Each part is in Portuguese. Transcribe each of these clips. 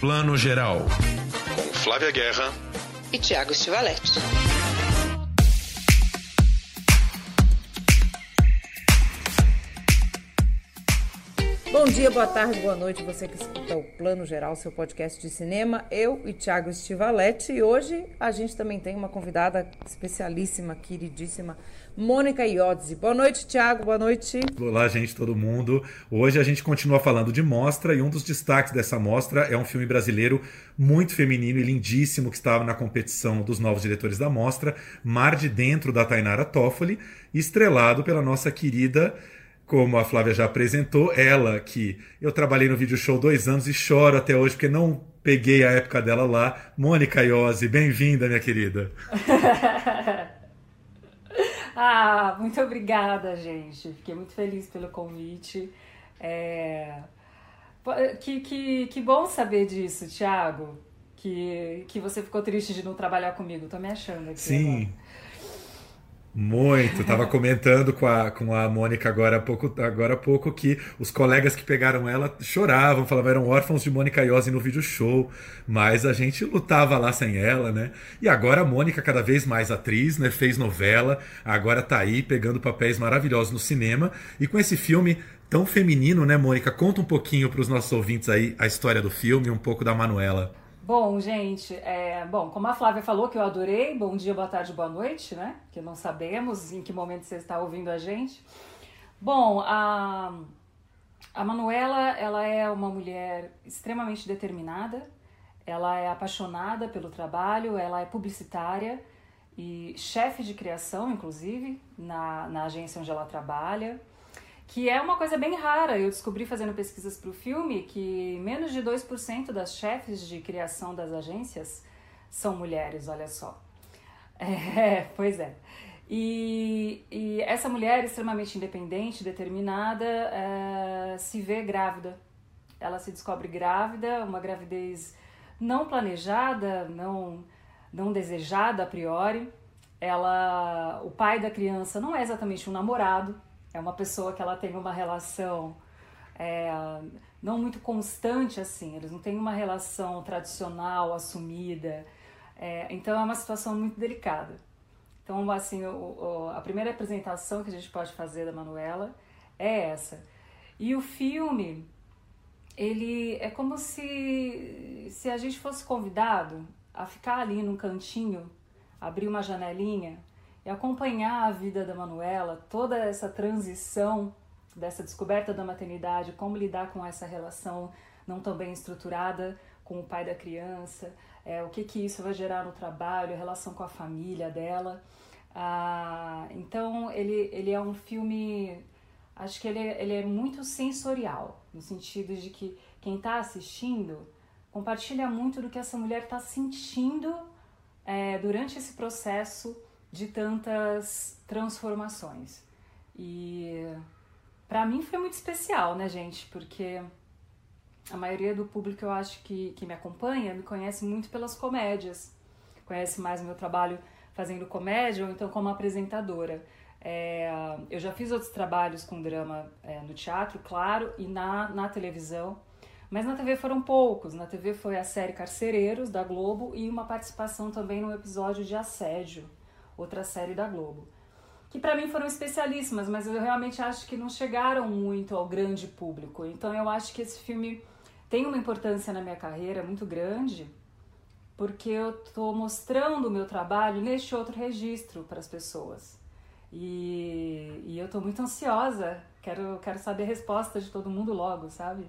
Plano Geral. Com Flávia Guerra e Tiago Stivaletti. Bom dia, boa tarde, boa noite, você que escuta o Plano Geral, seu podcast de cinema. Eu e Tiago Stivaletti. E hoje a gente também tem uma convidada especialíssima, queridíssima, Mônica Iotzi. Boa noite, Tiago. Boa noite. Olá, gente, todo mundo. Hoje a gente continua falando de mostra e um dos destaques dessa mostra é um filme brasileiro muito feminino e lindíssimo que estava na competição dos novos diretores da mostra, Mar de Dentro da Tainara Toffoli, estrelado pela nossa querida como a Flávia já apresentou, ela que eu trabalhei no vídeo show dois anos e choro até hoje porque não peguei a época dela lá. Mônica Iose, bem-vinda, minha querida. ah, muito obrigada, gente. Fiquei muito feliz pelo convite. É... Que, que, que bom saber disso, Thiago. Que, que você ficou triste de não trabalhar comigo. Tô me achando aqui. Sim. Agora. Muito, tava comentando com a, com a Mônica agora há, pouco, agora pouco que os colegas que pegaram ela choravam, falavam eram órfãos de Mônica Iose no vídeo show, mas a gente lutava lá sem ela, né? E agora a Mônica, cada vez mais atriz, né? Fez novela, agora tá aí pegando papéis maravilhosos no cinema e com esse filme tão feminino, né, Mônica? Conta um pouquinho para os nossos ouvintes aí a história do filme, um pouco da Manuela. Bom, gente, é, bom, como a Flávia falou que eu adorei, bom dia, boa tarde, boa noite, né? Que não sabemos em que momento você está ouvindo a gente. Bom, a, a Manuela, ela é uma mulher extremamente determinada, ela é apaixonada pelo trabalho, ela é publicitária e chefe de criação, inclusive, na, na agência onde ela trabalha que é uma coisa bem rara. Eu descobri fazendo pesquisas para o filme que menos de 2% das chefes de criação das agências são mulheres, olha só. É, pois é. E, e, essa mulher extremamente independente, determinada, é, se vê grávida. Ela se descobre grávida, uma gravidez não planejada, não, não desejada a priori. Ela, o pai da criança não é exatamente um namorado, é uma pessoa que ela tem uma relação é, não muito constante assim, eles não têm uma relação tradicional, assumida. É, então é uma situação muito delicada. Então, assim, o, o, a primeira apresentação que a gente pode fazer da Manuela é essa. E o filme, ele é como se, se a gente fosse convidado a ficar ali num cantinho, abrir uma janelinha e acompanhar a vida da Manuela, toda essa transição dessa descoberta da maternidade, como lidar com essa relação não tão bem estruturada com o pai da criança, é, o que, que isso vai gerar no trabalho, a relação com a família dela. Ah, então, ele, ele é um filme, acho que ele, ele é muito sensorial, no sentido de que quem está assistindo compartilha muito do que essa mulher está sentindo é, durante esse processo de tantas transformações. E para mim foi muito especial, né, gente? Porque a maioria do público eu acho que, que me acompanha me conhece muito pelas comédias, conhece mais meu trabalho fazendo comédia ou então como apresentadora. É, eu já fiz outros trabalhos com drama é, no teatro, claro, e na, na televisão, mas na TV foram poucos. Na TV foi a série Carcereiros, da Globo, e uma participação também no episódio de Assédio, outra série da Globo. Que para mim foram especialíssimas, mas eu realmente acho que não chegaram muito ao grande público. Então eu acho que esse filme tem uma importância na minha carreira muito grande, porque eu estou mostrando o meu trabalho neste outro registro para as pessoas. E, e eu estou muito ansiosa, quero, quero saber a resposta de todo mundo logo, sabe?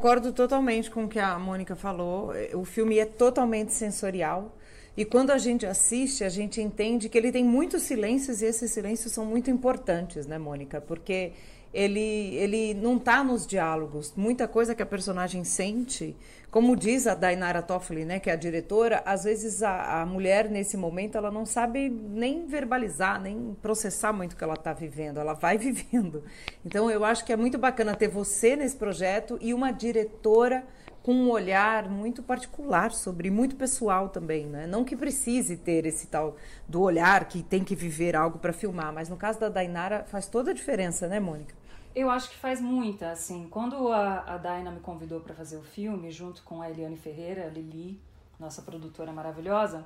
Concordo totalmente com o que a Mônica falou. O filme é totalmente sensorial. E quando a gente assiste, a gente entende que ele tem muitos silêncios e esses silêncios são muito importantes, né, Mônica? Porque ele, ele não está nos diálogos. Muita coisa que a personagem sente, como diz a Dainara Toffoli, né, que é a diretora, às vezes a, a mulher, nesse momento, ela não sabe nem verbalizar, nem processar muito o que ela está vivendo. Ela vai vivendo. Então, eu acho que é muito bacana ter você nesse projeto e uma diretora com um olhar muito particular sobre, muito pessoal também, né? Não que precise ter esse tal do olhar que tem que viver algo para filmar, mas no caso da Dainara faz toda a diferença, né, Mônica? Eu acho que faz muita, assim. Quando a, a Daina me convidou para fazer o filme, junto com a Eliane Ferreira, a Lili, nossa produtora maravilhosa,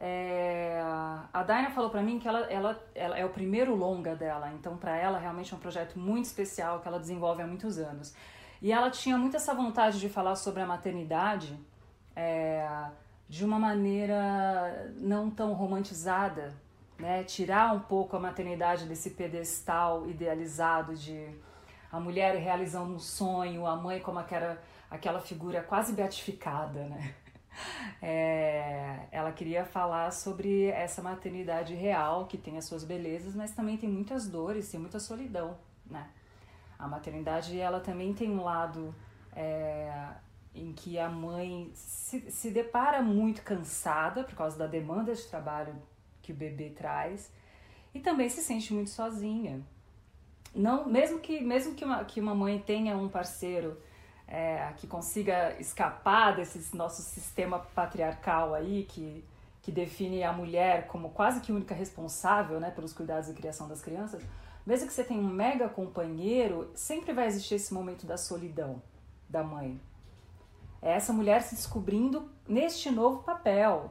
é, a Daina falou para mim que ela, ela, ela é o primeiro longa dela, então para ela realmente é um projeto muito especial que ela desenvolve há muitos anos. E ela tinha muito essa vontade de falar sobre a maternidade é, de uma maneira não tão romantizada, né? Tirar um pouco a maternidade desse pedestal idealizado de a mulher realizando um sonho, a mãe como aquela, aquela figura quase beatificada, né? É, ela queria falar sobre essa maternidade real que tem as suas belezas, mas também tem muitas dores, tem muita solidão, né? A maternidade ela também tem um lado é, em que a mãe se, se depara muito cansada por causa da demanda de trabalho que o bebê traz e também se sente muito sozinha. Não, mesmo que mesmo que uma, que uma mãe tenha um parceiro é, que consiga escapar desse nosso sistema patriarcal aí que que define a mulher como quase que única responsável, né, pelos cuidados e criação das crianças, mesmo que você tenha um mega companheiro, sempre vai existir esse momento da solidão da mãe. É essa mulher se descobrindo neste novo papel,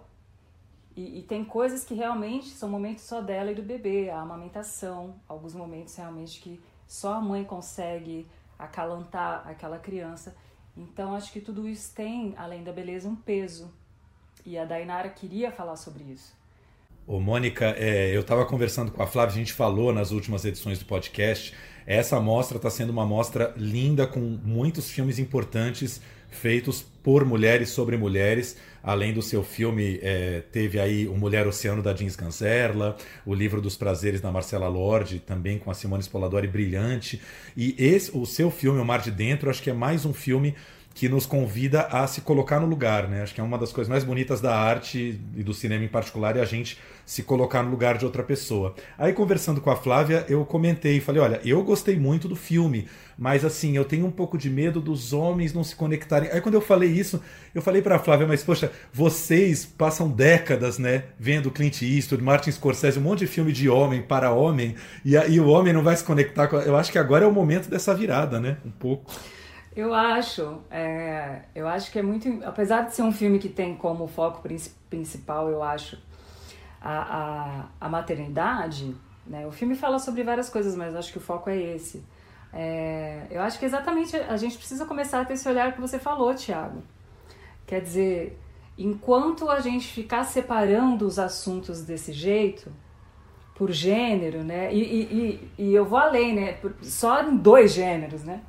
e, e, tem coisas que realmente são momentos só dela e do bebê, a amamentação, alguns momentos realmente que só a mãe consegue acalantar aquela criança. Então acho que tudo isso tem, além da beleza, um peso. E a Dainara queria falar sobre isso. Ô, Mônica, é, eu estava conversando com a Flávia, a gente falou nas últimas edições do podcast. Essa mostra está sendo uma mostra linda, com muitos filmes importantes feitos por mulheres sobre mulheres. Além do seu filme, é, teve aí O Mulher Oceano da Jeans Ganzerla, O Livro dos Prazeres da Marcela Lorde, também com a Simone Spoladori brilhante. E esse, o seu filme, O Mar de Dentro, acho que é mais um filme que nos convida a se colocar no lugar, né? Acho que é uma das coisas mais bonitas da arte e do cinema em particular é a gente se colocar no lugar de outra pessoa. Aí conversando com a Flávia, eu comentei, falei, olha, eu gostei muito do filme, mas assim, eu tenho um pouco de medo dos homens não se conectarem. Aí quando eu falei isso, eu falei para a Flávia, mas poxa, vocês passam décadas, né, vendo Clint Eastwood, Martin Scorsese, um monte de filme de homem para homem, e aí o homem não vai se conectar com... Eu acho que agora é o momento dessa virada, né, um pouco. Eu acho, é, eu acho que é muito, apesar de ser um filme que tem como foco principal, eu acho, a, a, a maternidade, né? O filme fala sobre várias coisas, mas acho que o foco é esse. É, eu acho que exatamente a gente precisa começar a ter esse olhar que você falou, Tiago. Quer dizer, enquanto a gente ficar separando os assuntos desse jeito, por gênero, né? E, e, e, e eu vou além, né? Só em dois gêneros, né?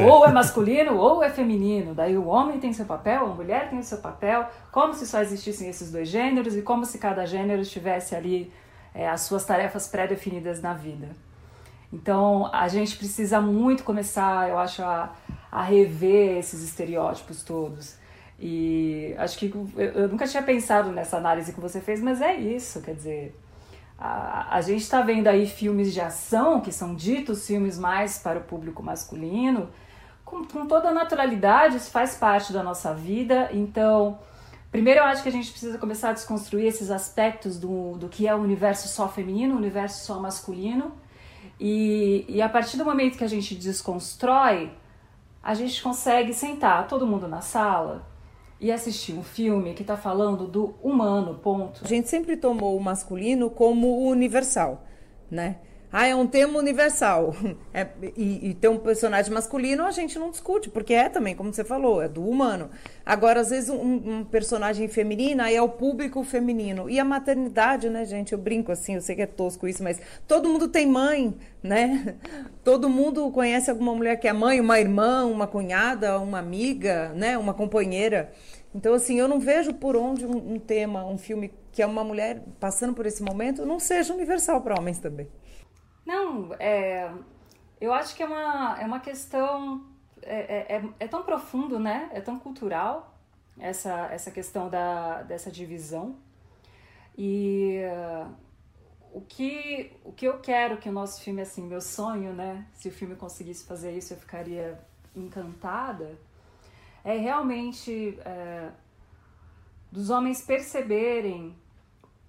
É. Ou é masculino ou é feminino. Daí o homem tem seu papel, a mulher tem o seu papel, como se só existissem esses dois gêneros e como se cada gênero tivesse ali é, as suas tarefas pré-definidas na vida. Então a gente precisa muito começar, eu acho, a, a rever esses estereótipos todos. E acho que eu, eu nunca tinha pensado nessa análise que você fez, mas é isso, quer dizer a, a gente está vendo aí filmes de ação, que são ditos filmes mais para o público masculino, com, com toda a naturalidade, isso faz parte da nossa vida. Então, primeiro eu acho que a gente precisa começar a desconstruir esses aspectos do, do que é o universo só feminino, o universo só masculino. E, e a partir do momento que a gente desconstrói, a gente consegue sentar todo mundo na sala e assistir um filme que está falando do humano, ponto. A gente sempre tomou o masculino como universal, né? Ah, é um tema universal. É, e, e ter um personagem masculino a gente não discute, porque é também, como você falou, é do humano. Agora, às vezes, um, um personagem feminino aí é o público feminino. E a maternidade, né, gente? Eu brinco assim, eu sei que é tosco isso, mas todo mundo tem mãe, né? Todo mundo conhece alguma mulher que é mãe, uma irmã, uma cunhada, uma amiga, né? Uma companheira. Então, assim, eu não vejo por onde um, um tema, um filme que é uma mulher passando por esse momento, não seja universal para homens também. Não, é, eu acho que é uma, é uma questão. É, é, é, é tão profundo, né? É tão cultural essa, essa questão da, dessa divisão. E uh, o, que, o que eu quero que o nosso filme, assim, meu sonho, né? Se o filme conseguisse fazer isso, eu ficaria encantada. É realmente é, dos homens perceberem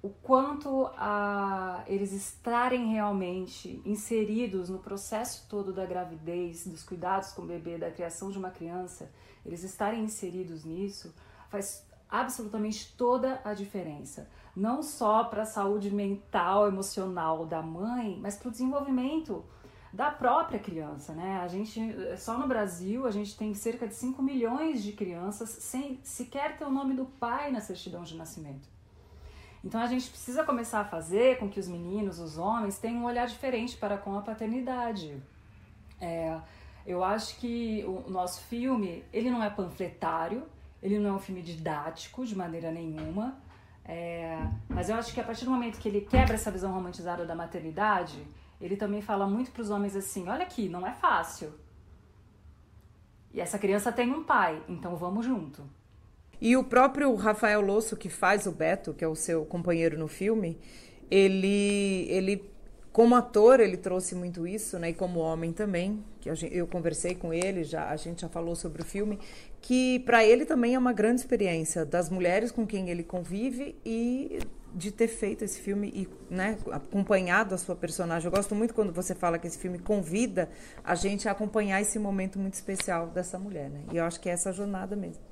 o, quanto a, eles estarem realmente inseridos no processo todo da gravidez, dos cuidados com o bebê, da criação de uma criança, eles estarem inseridos nisso faz absolutamente toda a diferença. Não só para a saúde mental, emocional da mãe, mas para o desenvolvimento da própria criança, né? A gente, só no Brasil, a gente tem cerca de 5 milhões de crianças sem sequer ter o nome do pai na certidão de nascimento. Então a gente precisa começar a fazer com que os meninos, os homens, tenham um olhar diferente para com a paternidade. É, eu acho que o nosso filme, ele não é panfletário, ele não é um filme didático de maneira nenhuma, é, mas eu acho que a partir do momento que ele quebra essa visão romantizada da maternidade, ele também fala muito para os homens assim: olha aqui, não é fácil. E essa criança tem um pai, então vamos junto. E o próprio Rafael Losso, que faz o Beto, que é o seu companheiro no filme, ele, ele como ator, ele trouxe muito isso, né? E como homem também, que eu conversei com ele, já a gente já falou sobre o filme, que para ele também é uma grande experiência das mulheres com quem ele convive e de ter feito esse filme e né, acompanhado a sua personagem. Eu gosto muito quando você fala que esse filme convida a gente a acompanhar esse momento muito especial dessa mulher, né? E eu acho que é essa jornada mesmo.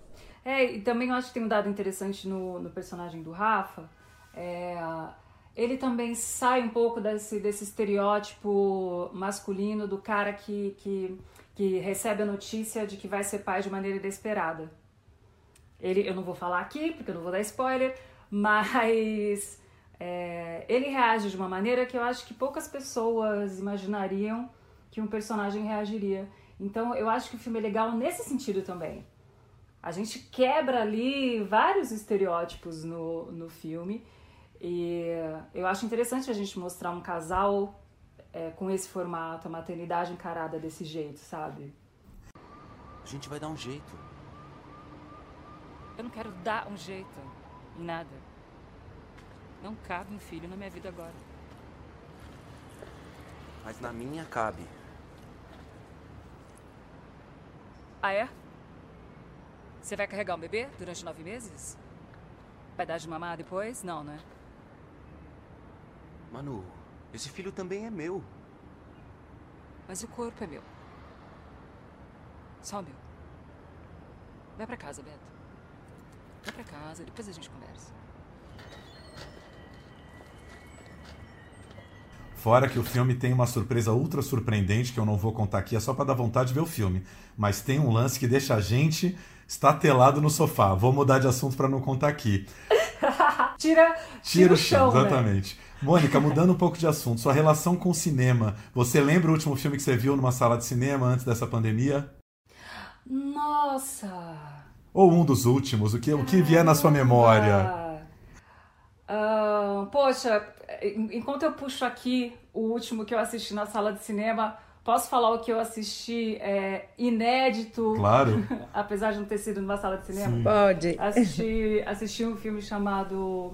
É, e também eu acho que tem um dado interessante no, no personagem do Rafa. É, ele também sai um pouco desse, desse estereótipo masculino do cara que, que, que recebe a notícia de que vai ser pai de maneira inesperada. Ele, eu não vou falar aqui, porque eu não vou dar spoiler, mas é, ele reage de uma maneira que eu acho que poucas pessoas imaginariam que um personagem reagiria. Então eu acho que o filme é legal nesse sentido também. A gente quebra ali vários estereótipos no, no filme. E eu acho interessante a gente mostrar um casal é, com esse formato, a maternidade encarada desse jeito, sabe? A gente vai dar um jeito. Eu não quero dar um jeito em nada. Não cabe um filho na minha vida agora. Mas na minha cabe. Ah, é? Você vai carregar um bebê durante nove meses? Vai dar de mamar depois? Não, né? Manu, esse filho também é meu. Mas o corpo é meu. Só meu. Vai pra casa, Beto. Vai pra casa, depois a gente conversa. Fora que o filme tem uma surpresa ultra surpreendente que eu não vou contar aqui, é só para dar vontade de ver o filme. Mas tem um lance que deixa a gente estatelado no sofá. Vou mudar de assunto para não contar aqui. tira, tira, tira o chão, né? exatamente. Né? Mônica, mudando um pouco de assunto, sua relação com o cinema. Você lembra o último filme que você viu numa sala de cinema antes dessa pandemia? Nossa! Ou um dos últimos, o que, o que vier na sua memória? Uh, poxa, enquanto eu puxo aqui o último que eu assisti na sala de cinema, Posso falar o que eu assisti é, inédito? Claro. apesar de não ter sido numa sala de cinema? Sim. Pode. Assisti, assisti um filme chamado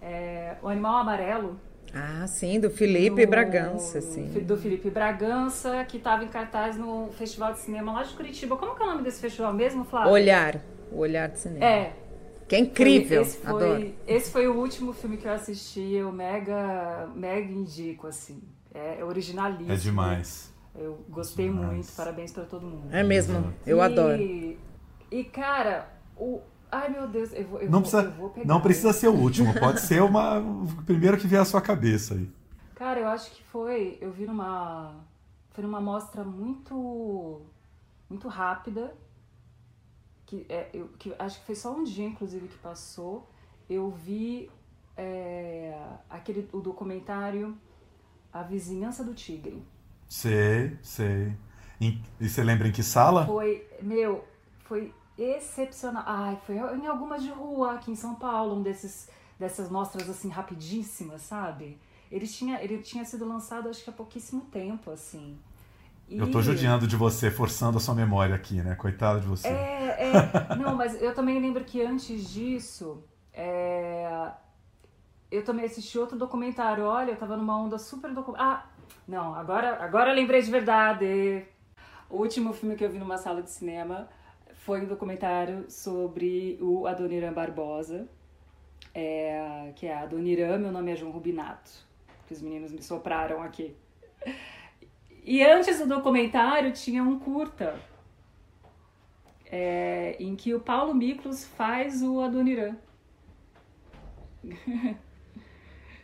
é, O Animal Amarelo. Ah, sim, do Felipe do, Bragança, sim. Do Felipe Bragança, que estava em cartaz no Festival de Cinema lá de Curitiba. Como que é o nome desse festival mesmo, Flávio? Olhar. O Olhar de Cinema. É. Que é incrível, esse foi, adoro. Esse foi o último filme que eu assisti, eu mega, mega indico, assim. É, é originalíssimo. É demais. Eu gostei Demais. muito, parabéns para todo mundo. É mesmo, eu e, adoro. E, cara, o. Ai meu Deus, eu vou, eu não vou, precisa, eu pegar, Não precisa ser o último, pode ser uma, o primeiro que vier à sua cabeça aí. Cara, eu acho que foi. Eu vi numa. Foi numa mostra muito. Muito rápida. Que, é, eu, que acho que foi só um dia, inclusive, que passou. Eu vi é, aquele, o documentário A Vizinhança do Tigre. Sei, sei. E você lembra em que sala? Foi, meu, foi excepcional. Ai, foi em algumas de rua aqui em São Paulo, um desses dessas mostras assim rapidíssimas, sabe? Ele tinha, ele tinha sido lançado acho que há pouquíssimo tempo, assim. E... Eu tô judiando de você, forçando a sua memória aqui, né? Coitada de você. É, é. Não, mas eu também lembro que antes disso, é... eu também assisti outro documentário. Olha, eu tava numa onda super documentário. Ah, não, agora, agora eu lembrei de verdade. O último filme que eu vi numa sala de cinema foi um documentário sobre o Adoniran Barbosa. é, que é a Dona Irã, meu nome é João Rubinato, que os meninos me sopraram aqui. E antes do documentário tinha um curta, é, em que o Paulo Miklos faz o Adoniran.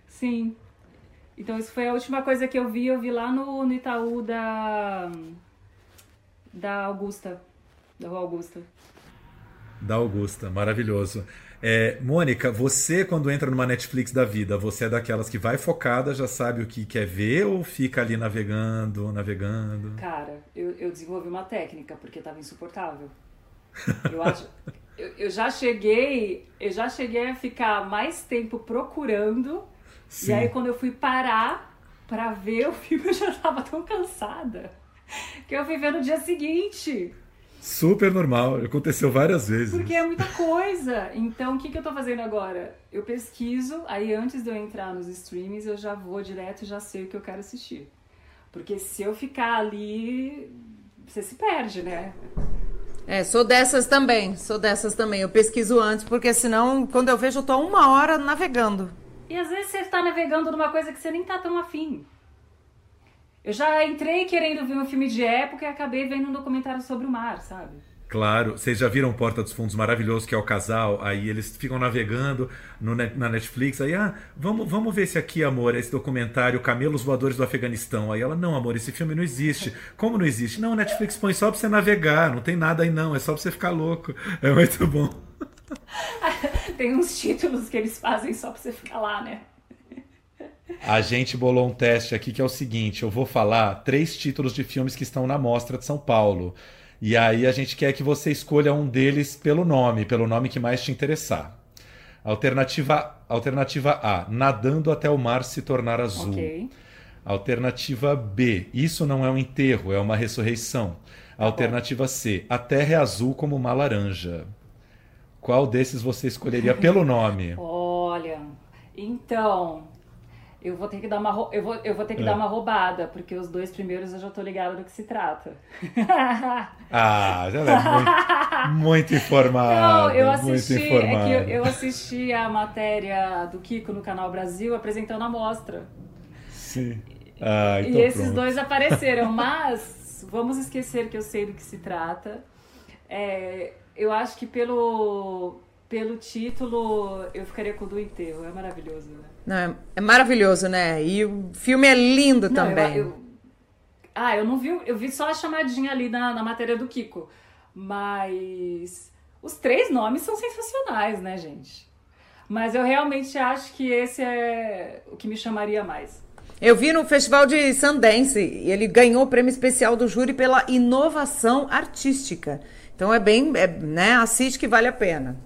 Sim. Então isso foi a última coisa que eu vi, eu vi lá no, no Itaú da da Augusta, da Rua Augusta. Da Augusta, maravilhoso. É, Mônica, você quando entra numa Netflix da vida, você é daquelas que vai focada, já sabe o que quer ver ou fica ali navegando, navegando? Cara, eu, eu desenvolvi uma técnica porque estava insuportável. Eu acho, eu, eu, já cheguei, eu já cheguei a ficar mais tempo procurando Sim. e aí quando eu fui parar para ver o filme eu já estava tão cansada que eu fui ver no dia seguinte. Super normal, aconteceu várias vezes. Porque é muita coisa. Então, o que, que eu tô fazendo agora? Eu pesquiso, aí antes de eu entrar nos streams, eu já vou direto e já sei o que eu quero assistir. Porque se eu ficar ali, você se perde, né? É, sou dessas também, sou dessas também. Eu pesquiso antes, porque senão, quando eu vejo, eu tô uma hora navegando. E às vezes você está navegando numa coisa que você nem tá tão afim. Eu já entrei querendo ver um filme de época e acabei vendo um documentário sobre o mar, sabe? Claro, vocês já viram Porta dos Fundos maravilhoso, que é o casal, aí eles ficam navegando no, na Netflix, aí, ah, vamos, vamos ver esse aqui, amor, esse documentário, Camelos Voadores do Afeganistão. Aí ela, não, amor, esse filme não existe. Como não existe? Não, Netflix põe só pra você navegar, não tem nada aí não, é só pra você ficar louco. É muito bom. tem uns títulos que eles fazem só pra você ficar lá, né? A gente bolou um teste aqui que é o seguinte: eu vou falar três títulos de filmes que estão na Mostra de São Paulo. E aí a gente quer que você escolha um deles pelo nome, pelo nome que mais te interessar. Alternativa, alternativa A: Nadando até o mar se tornar azul. Okay. Alternativa B: Isso não é um enterro, é uma ressurreição. Tá alternativa C: A terra é azul como uma laranja. Qual desses você escolheria pelo nome? Olha, então, eu vou ter que dar uma, eu vou, eu vou ter que é. dar uma roubada, porque os dois primeiros eu já tô ligada do que se trata. ah, já é muito, muito informada. Não, eu assisti, é que eu, eu, assisti a matéria do Kiko no Canal Brasil apresentando a mostra. Sim. Ah, então e esses pronto. dois apareceram, mas vamos esquecer que eu sei do que se trata. É, eu acho que pelo, pelo título eu ficaria com o do enterro. É maravilhoso, né? Não, é, é, maravilhoso, né? E o filme é lindo não, também. Eu, eu, ah, eu não vi, eu vi só a chamadinha ali na, na matéria do Kiko. Mas os três nomes são sensacionais, né, gente? Mas eu realmente acho que esse é o que me chamaria mais. Eu vi no Festival de Sundance e ele ganhou o prêmio especial do júri pela inovação artística. Então é bem, é, né? Assiste que vale a pena.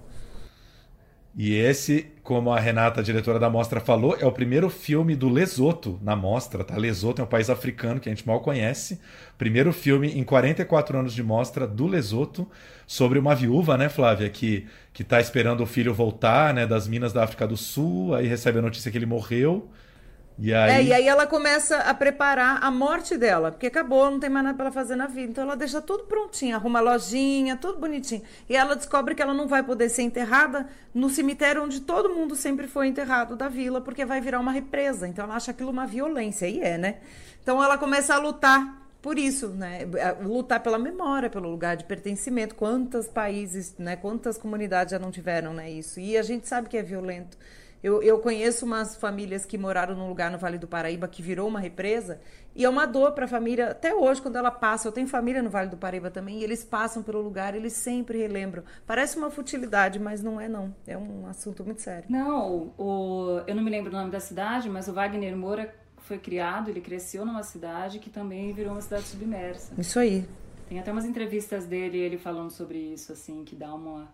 E esse, como a Renata, a diretora da mostra, falou, é o primeiro filme do Lesoto na mostra, tá? Lesoto é um país africano que a gente mal conhece. Primeiro filme em 44 anos de mostra do Lesoto sobre uma viúva, né, Flávia, que que tá esperando o filho voltar, né, das minas da África do Sul, aí recebe a notícia que ele morreu e aí... É, e aí ela começa a preparar a morte dela, porque acabou, não tem mais nada para ela fazer na vida. Então ela deixa tudo prontinho, arruma a lojinha, tudo bonitinho. E ela descobre que ela não vai poder ser enterrada no cemitério onde todo mundo sempre foi enterrado da vila, porque vai virar uma represa. Então ela acha aquilo uma violência, e é, né? Então ela começa a lutar por isso, né? Lutar pela memória, pelo lugar de pertencimento. Quantos países, né? Quantas comunidades já não tiveram, né? Isso. E a gente sabe que é violento. Eu, eu conheço umas famílias que moraram num lugar no Vale do Paraíba que virou uma represa e é uma dor para a família até hoje quando ela passa. Eu tenho família no Vale do Paraíba também e eles passam pelo lugar, eles sempre relembram. Parece uma futilidade, mas não é não. É um assunto muito sério. Não, o, eu não me lembro o nome da cidade, mas o Wagner Moura foi criado, ele cresceu numa cidade que também virou uma cidade submersa. Isso aí. Tem até umas entrevistas dele, ele falando sobre isso, assim, que dá uma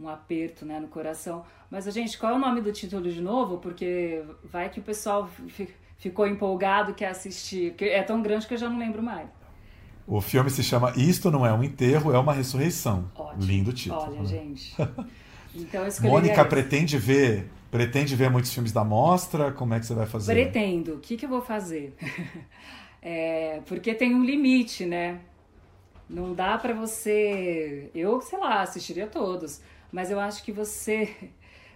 um aperto né, no coração. Mas, gente, qual é o nome do título de novo? Porque vai que o pessoal ficou empolgado, quer assistir. Porque é tão grande que eu já não lembro mais. O filme se chama Isto Não É um Enterro, é uma Ressurreição. Ótimo. Lindo título. Olha, né? gente. Então, Mônica pretende ver pretende ver muitos filmes da mostra? Como é que você vai fazer? Pretendo. O que, que eu vou fazer? é, porque tem um limite, né? Não dá para você. Eu, sei lá, assistiria todos mas eu acho que você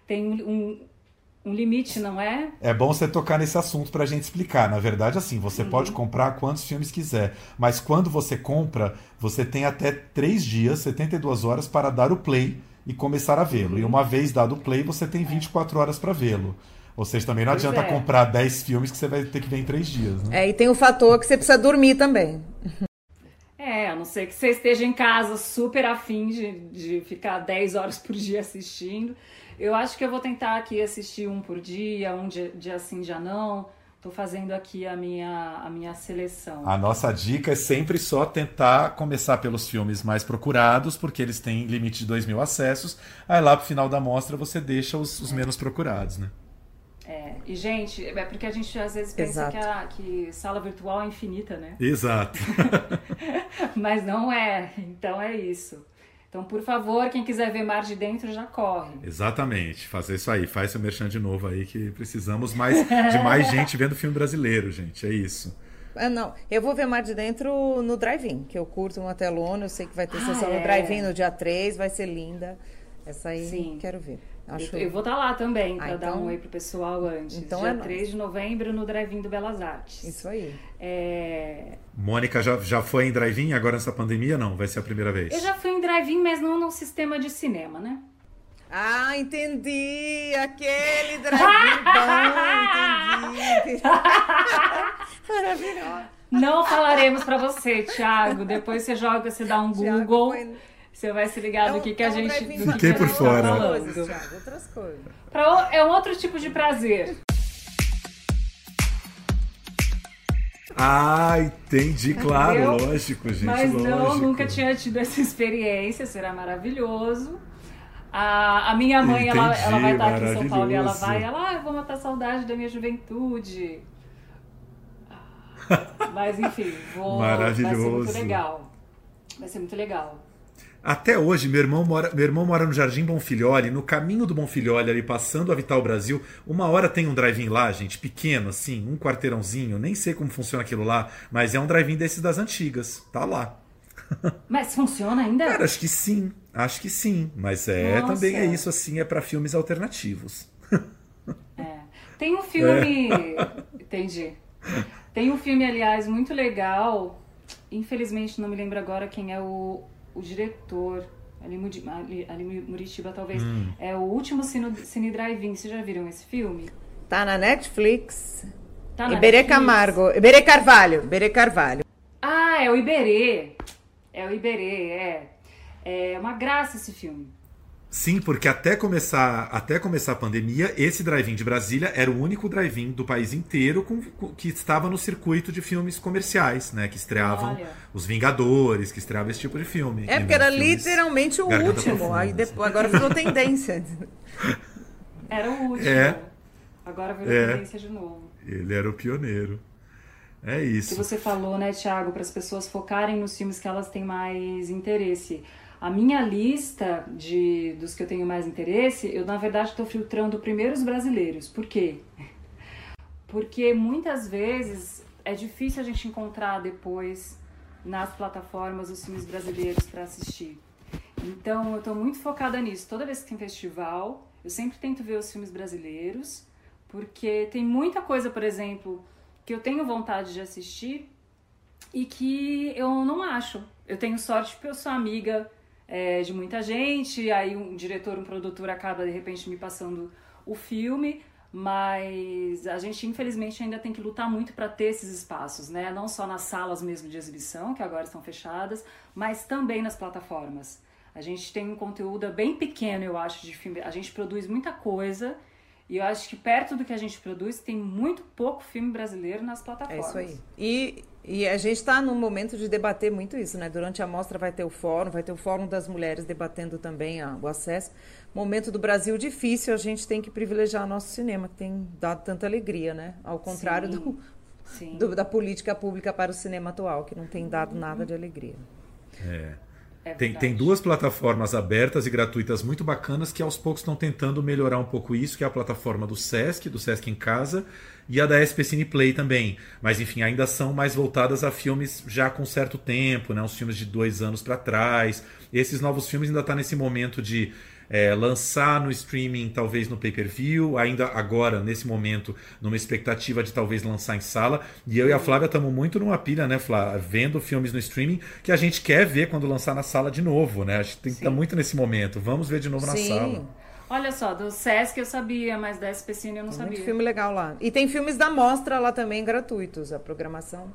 tem um, um limite, não é? É bom você tocar nesse assunto para a gente explicar. Na verdade, assim, você uhum. pode comprar quantos filmes quiser, mas quando você compra, você tem até três dias, 72 horas, para dar o play e começar a vê-lo. Uhum. E uma vez dado o play, você tem 24 horas para vê-lo. Ou seja, também não pois adianta é. comprar 10 filmes que você vai ter que ver em três dias. Né? É, e tem o fator que você precisa dormir também. É, a não ser que você esteja em casa super afim de, de ficar 10 horas por dia assistindo. Eu acho que eu vou tentar aqui assistir um por dia, um dia, dia sim, já não. Tô fazendo aqui a minha, a minha seleção. A nossa dica é sempre só tentar começar pelos filmes mais procurados, porque eles têm limite de 2 mil acessos. Aí lá pro final da mostra você deixa os, os menos procurados, né? É, e gente, é porque a gente às vezes pensa que, a, que sala virtual é infinita, né? Exato. Mas não é, então é isso. Então, por favor, quem quiser ver Mar de Dentro já corre. Exatamente, fazer isso aí, faz seu merchan de novo aí que precisamos mais de mais gente vendo filme brasileiro, gente, é isso. Ah, não, eu vou ver Mar de Dentro no drive-in, que eu curto uma telona, eu sei que vai ter ah, sessão é. no drive-in no dia 3, vai ser linda. Essa aí Sim. quero ver. Acho... Eu, eu, vou estar tá lá também para ah, então... dar um oi pro pessoal antes. Então Dia é 3 de novembro no Drive-In do Belas Artes. Isso aí. É... Mônica já, já foi em Drive-In agora nessa pandemia? Não? Vai ser a primeira vez? Eu já fui em Drive-In, mas não no sistema de cinema, né? Ah, entendi! Aquele drive-in entendi. Maravilhoso. Não falaremos para você, Thiago. Depois você joga, você dá um Google. Foi você vai se ligar é do que, que a gente. Fiquei por tá fora. outras coisas. Pra, é um outro tipo de prazer. Ah, entendi, claro, Entendeu? lógico, gente. Mas lógico. não, nunca tinha tido essa experiência, será maravilhoso. A, a minha mãe, entendi, ela, ela vai estar aqui em São Paulo e ela vai, ela, ah, eu vou matar saudade da minha juventude. Mas enfim, vou. Maravilhoso. Vai ser muito legal. Vai ser muito legal. Até hoje, meu irmão mora, meu irmão mora no Jardim Bonfilholi, no caminho do Bonfilholi, ali passando a Vital Brasil. Uma hora tem um drive-in lá, gente, pequeno, assim, um quarteirãozinho. Nem sei como funciona aquilo lá, mas é um drive-in desses das antigas. Tá lá. Mas funciona ainda? Cara, acho que sim. Acho que sim. Mas é Nossa. também é isso, assim, é para filmes alternativos. É. Tem um filme. É. Entendi. Tem um filme, aliás, muito legal. Infelizmente não me lembro agora quem é o o diretor, ali, ali, ali Muritiba talvez, hum. é o último Cine, Cine Drive-In. Vocês já viram esse filme? Tá na Netflix. Tá na Iberê Netflix. Camargo. Iberê Carvalho. Iberê Carvalho. Ah, é o Iberê. É o Iberê, é. É uma graça esse filme. Sim, porque até começar, até começar a pandemia, esse drive-in de Brasília era o único drive-in do país inteiro com, com, que estava no circuito de filmes comerciais, né? Que estreavam Olha. Os Vingadores, que estreava esse tipo de filme. É, porque era literalmente o último. Profunda, aí depois, agora virou tendência. Era o último. É. Agora virou é. tendência de novo. Ele era o pioneiro. É isso. Que você falou, né, Thiago, para as pessoas focarem nos filmes que elas têm mais interesse. A minha lista de dos que eu tenho mais interesse, eu na verdade estou filtrando primeiro os brasileiros. Por quê? Porque muitas vezes é difícil a gente encontrar depois nas plataformas os filmes brasileiros para assistir. Então eu estou muito focada nisso. Toda vez que tem festival, eu sempre tento ver os filmes brasileiros, porque tem muita coisa, por exemplo, que eu tenho vontade de assistir e que eu não acho. Eu tenho sorte porque eu sou amiga é, de muita gente, aí um diretor, um produtor acaba de repente me passando o filme, mas a gente infelizmente ainda tem que lutar muito para ter esses espaços, né? Não só nas salas mesmo de exibição, que agora estão fechadas, mas também nas plataformas. A gente tem um conteúdo bem pequeno, eu acho, de filme. A gente produz muita coisa e eu acho que perto do que a gente produz tem muito pouco filme brasileiro nas plataformas. É isso aí. E e a gente está num momento de debater muito isso, né? Durante a mostra vai ter o fórum, vai ter o fórum das mulheres debatendo também a, o acesso. Momento do Brasil difícil, a gente tem que privilegiar nosso cinema, que tem dado tanta alegria, né? Ao contrário sim, do, sim. do, da política pública para o cinema atual, que não tem dado nada de alegria. É. É tem, tem duas plataformas abertas e gratuitas muito bacanas que aos poucos estão tentando melhorar um pouco isso, que é a plataforma do Sesc, do Sesc em Casa, e a da SP Cine Play também. Mas enfim, ainda são mais voltadas a filmes já com certo tempo, né? uns filmes de dois anos para trás. esses novos filmes ainda tá nesse momento de é, lançar no streaming, talvez no pay-per-view, ainda agora, nesse momento, numa expectativa de talvez lançar em sala. E eu e a Flávia estamos muito numa pilha, né, Flávia? Vendo filmes no streaming que a gente quer ver quando lançar na sala de novo, né? A gente tem que estar tá muito nesse momento. Vamos ver de novo na Sim. sala. Olha só, do Sesc eu sabia, mas da SPCine eu não Tem sabia. muito filme legal lá. E tem filmes da mostra lá também gratuitos, a programação.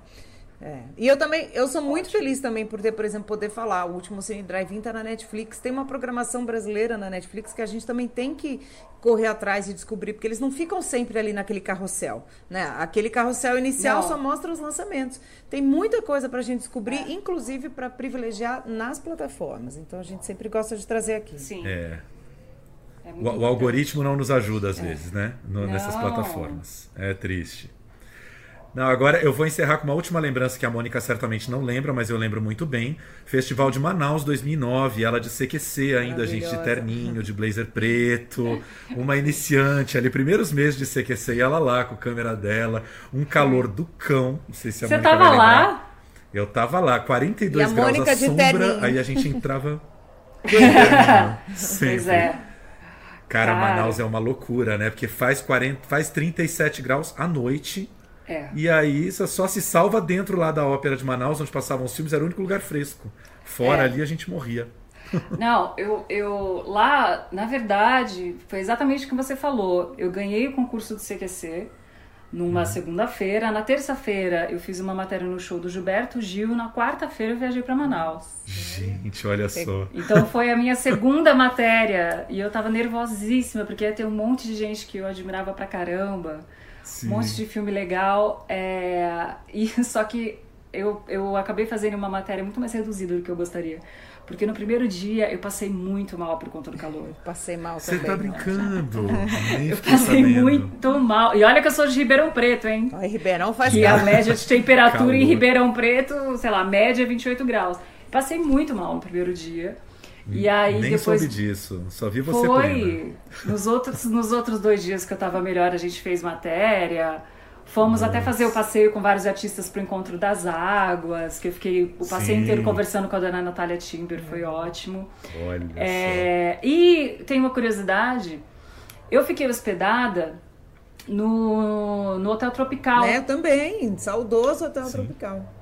É. E eu também, eu sou muito feliz também por ter, por exemplo, poder falar. O último Cine Drive-In tá na Netflix. Tem uma programação brasileira na Netflix que a gente também tem que correr atrás e descobrir, porque eles não ficam sempre ali naquele carrossel. Né? Aquele carrossel inicial Não. só mostra os lançamentos. Tem muita coisa para a gente descobrir, inclusive para privilegiar nas plataformas. Então a gente sempre gosta de trazer aqui. Sim. É. é O, o algoritmo não nos ajuda às vezes, né? No- nessas plataformas. É triste. Não, agora eu vou encerrar com uma última lembrança que a Mônica certamente não lembra, mas eu lembro muito bem. Festival de Manaus 2009, ela de CQC ainda, gente, de terninho, de blazer preto, uma iniciante ali, primeiros meses de CQC, e ela lá com a câmera dela, um calor do cão, não sei se a Você Mônica tava lá? Eu tava lá, 42 E a graus Mônica à de sombra, terninho. aí a gente entrava... sempre. Pois é. Cara, Cara. Manaus é uma loucura, né? Porque faz 40, faz 37 graus à noite. É. E aí você só se salva dentro lá da ópera de Manaus, onde passavam os filmes, era o único lugar fresco. Fora É. ali a gente morria. Não, eu, eu lá, na verdade, foi exatamente o que você falou. Eu ganhei o concurso do CQC numa segunda-feira. Na terça-feira eu fiz uma matéria no show do Gilberto Gil. Na quarta-feira eu viajei para Manaus. Gente, olha só. Então foi a minha segunda matéria e eu tava nervosíssima porque ia ter um monte de gente que eu admirava pra caramba, Sim. um monte de filme legal. é, E só que eu, eu acabei fazendo uma matéria muito mais reduzida do que eu gostaria. Porque no primeiro dia eu passei muito mal por conta do calor. Passei mal Você também. tá brincando? Eu passei sabendo. muito mal. E olha que eu sou de Ribeirão Preto, hein? Em Ribeirão faz Que a média de temperatura em Calor. Ribeirão Preto, sei lá, a média é 28 graus. Passei muito mal no primeiro dia. E aí Nem depois soube disso. Só vi você plena. foi. Nos outros, nos outros dois dias que eu tava melhor, a gente fez matéria. Fomos até fazer o passeio com vários artistas pro Encontro das Águas, que eu fiquei o passeio Sim. inteiro conversando com a dona Natália Timber, foi ótimo. Olha É, e tem uma curiosidade, eu fiquei hospedada no, no Hotel Tropical. Né, eu também. Saudoso Hotel Sim. Tropical.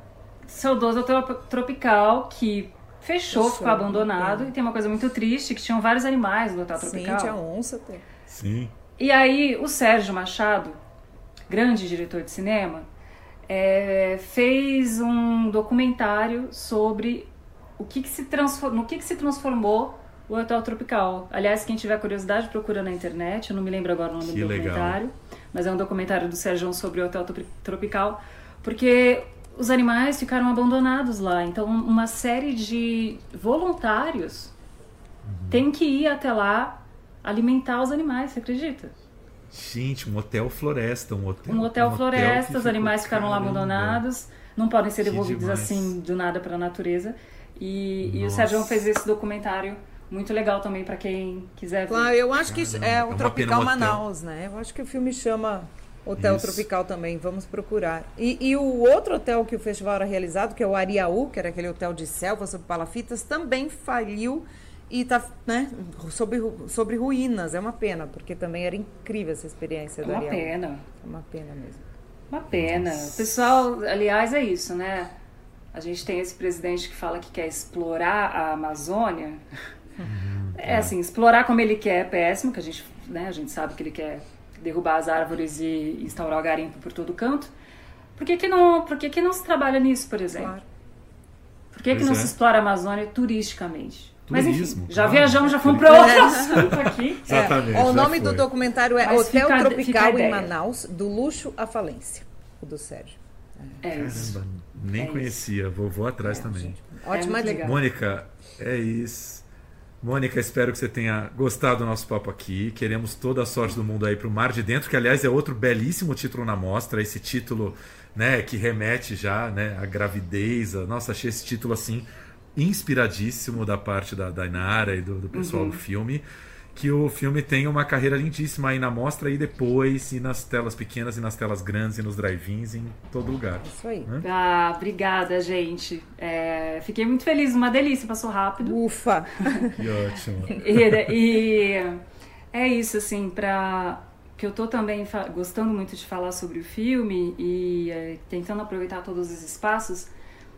Saudoso Hotel Tropical, que fechou, Fechou, ficou abandonado. é. E tem uma coisa muito triste, que tinham vários animais no Hotel Sim, Tropical. tinha onça. Tem. Sim. E aí o Sérgio Machado, grande diretor de cinema, é, fez um documentário sobre o que, que se transfor- no que, que se transformou o Hotel Tropical. Aliás, quem tiver curiosidade, procura na internet. Eu não me lembro agora o nome Que do legal. documentário, mas é um documentário do Sérgio sobre o Hotel Tropi- Tropical, porque os animais ficaram abandonados lá. Então, uma série de voluntários Uhum. tem que ir até lá alimentar os animais, você acredita? Gente, um hotel floresta, um hotel. Um hotel que floresta, os ficou- animais ficaram lá abandonados, não podem ser devolvidos demais. assim do nada para a natureza. E, e o. Sérgio fez esse documentário muito legal também para quem quiser ver. Claro, eu acho que Caramba, é é o uma Tropical um hotel. Manaus, né? Eu acho que o filme chama Hotel Isso. Tropical também, vamos procurar. E, e o outro hotel que o festival era realizado, que é o Ariaú, que era aquele hotel de selva sobre palafitas, também faliu e tá, né, sobre, sobre ruínas. É uma pena, porque também era incrível essa experiência É do uma Ariaú. pena, É uma pena mesmo. uma pena. O pessoal, aliás, é isso, né? A gente tem esse presidente que fala que quer explorar a Amazônia. É assim, explorar como ele quer é péssimo, que a gente, né, a gente sabe que ele quer derrubar as árvores e instaurar o garimpo por todo canto. Por que, que, não, por que, que não se trabalha nisso, por exemplo? Claro. Por que, que não é. se explora a Amazônia turisticamente? Mas Turismo, enfim, já claro. viajamos, já fomos para outro assunto aqui. Exatamente. É, o nome do documentário é Mas Hotel fica a- fica Tropical em. Manaus, do luxo à falência. O do Sérgio. É isso. Caramba, nem É isso. conhecia. Vou, vou atrás também. Ótima muito dica. Mônica, é isso. Mônica, espero que você tenha gostado do nosso papo aqui. Queremos toda a sorte do mundo aí pro Mar de Dentro, que aliás é outro belíssimo título na mostra. Esse título, né, que remete já, né, à gravidez. a- Nossa, achei esse título assim inspiradíssimo da parte da Dainara e do, do pessoal Uhum. do filme. Que o filme tem uma carreira lindíssima aí na mostra e depois, e nas telas pequenas, e nas telas grandes, e nos drive-ins, em todo lugar. Isso aí. Né? Ah, obrigada, gente. É, fiquei muito feliz, uma delícia, passou rápido. Ufa! Que ótimo. E, e é isso, assim, pra. Que eu tô também gostando muito de falar sobre o filme e é, tentando aproveitar todos os espaços,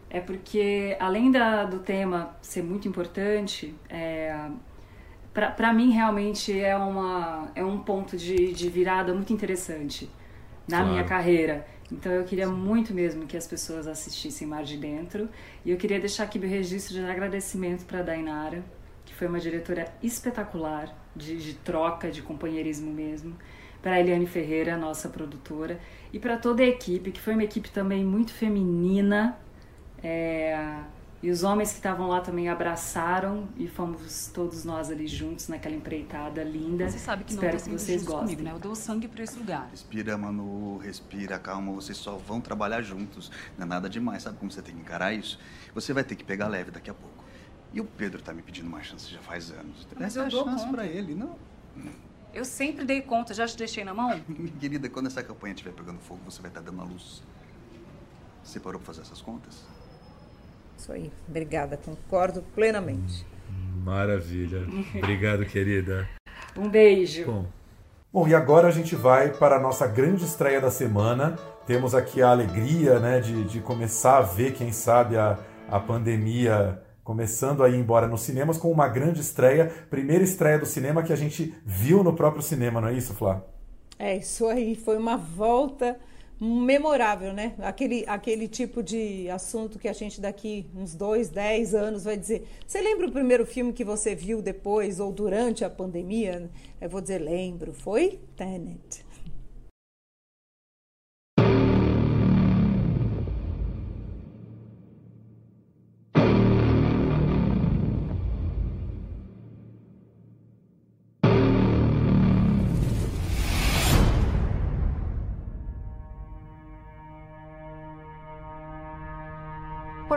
é porque, além da, do tema ser muito importante, é, para mim realmente é, uma, é um ponto de, de virada muito interessante na Claro. minha carreira. Então eu queria muito mesmo que as pessoas assistissem Mar de Dentro. E eu queria deixar aqui meu registro de agradecimento para a Dainara, que foi uma diretora espetacular, de, de troca, de companheirismo mesmo. Para a Eliane Ferreira, nossa produtora. E para toda a equipe, que foi uma equipe também muito feminina. É, e os homens que estavam lá também abraçaram e fomos todos nós ali juntos naquela empreitada linda. Você sabe que Espero não que tá sendo vocês gostem. comigo, né? Eu dou sangue pra esse lugar. Respira, Manu, respira, calma, vocês só vão trabalhar juntos. Não é nada demais, sabe como você tem que encarar isso? Você vai ter que pegar leve daqui a pouco. E o Pedro tá me pedindo uma chance já faz anos. Mas eu dou chance conta. pra ele, não. Eu sempre dei conta, já te deixei na mão? Querida, quando essa campanha estiver pegando fogo, você vai estar dando a luz. Você parou pra fazer essas contas? Isso aí. Obrigada, concordo plenamente. Maravilha. Obrigado, querida. Um beijo. Bom. Bom, e agora a gente vai para a nossa grande estreia da semana. Temos aqui a alegria né, de, de começar a ver, quem sabe, a, a pandemia começando a ir embora nos cinemas com uma grande estreia. Primeira estreia do cinema que a gente viu no próprio cinema, não é isso, Flá? É isso aí, foi uma volta memorável, né? Aquele, aquele tipo de assunto que a gente daqui uns dois, dez anos vai dizer. Você lembra o primeiro filme que você viu depois ou durante a pandemia? Eu vou dizer, lembro. Foi Tenet.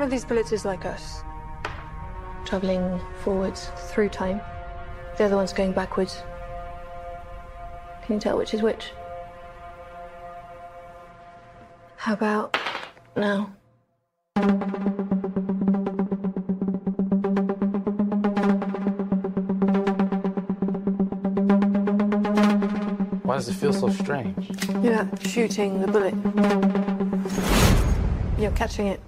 One of these bullets is like us, traveling forwards through time. The other one's going backwards. Can you tell which is which? How about now? Why does it feel so strange? You're not shooting the bullet. You're catching it.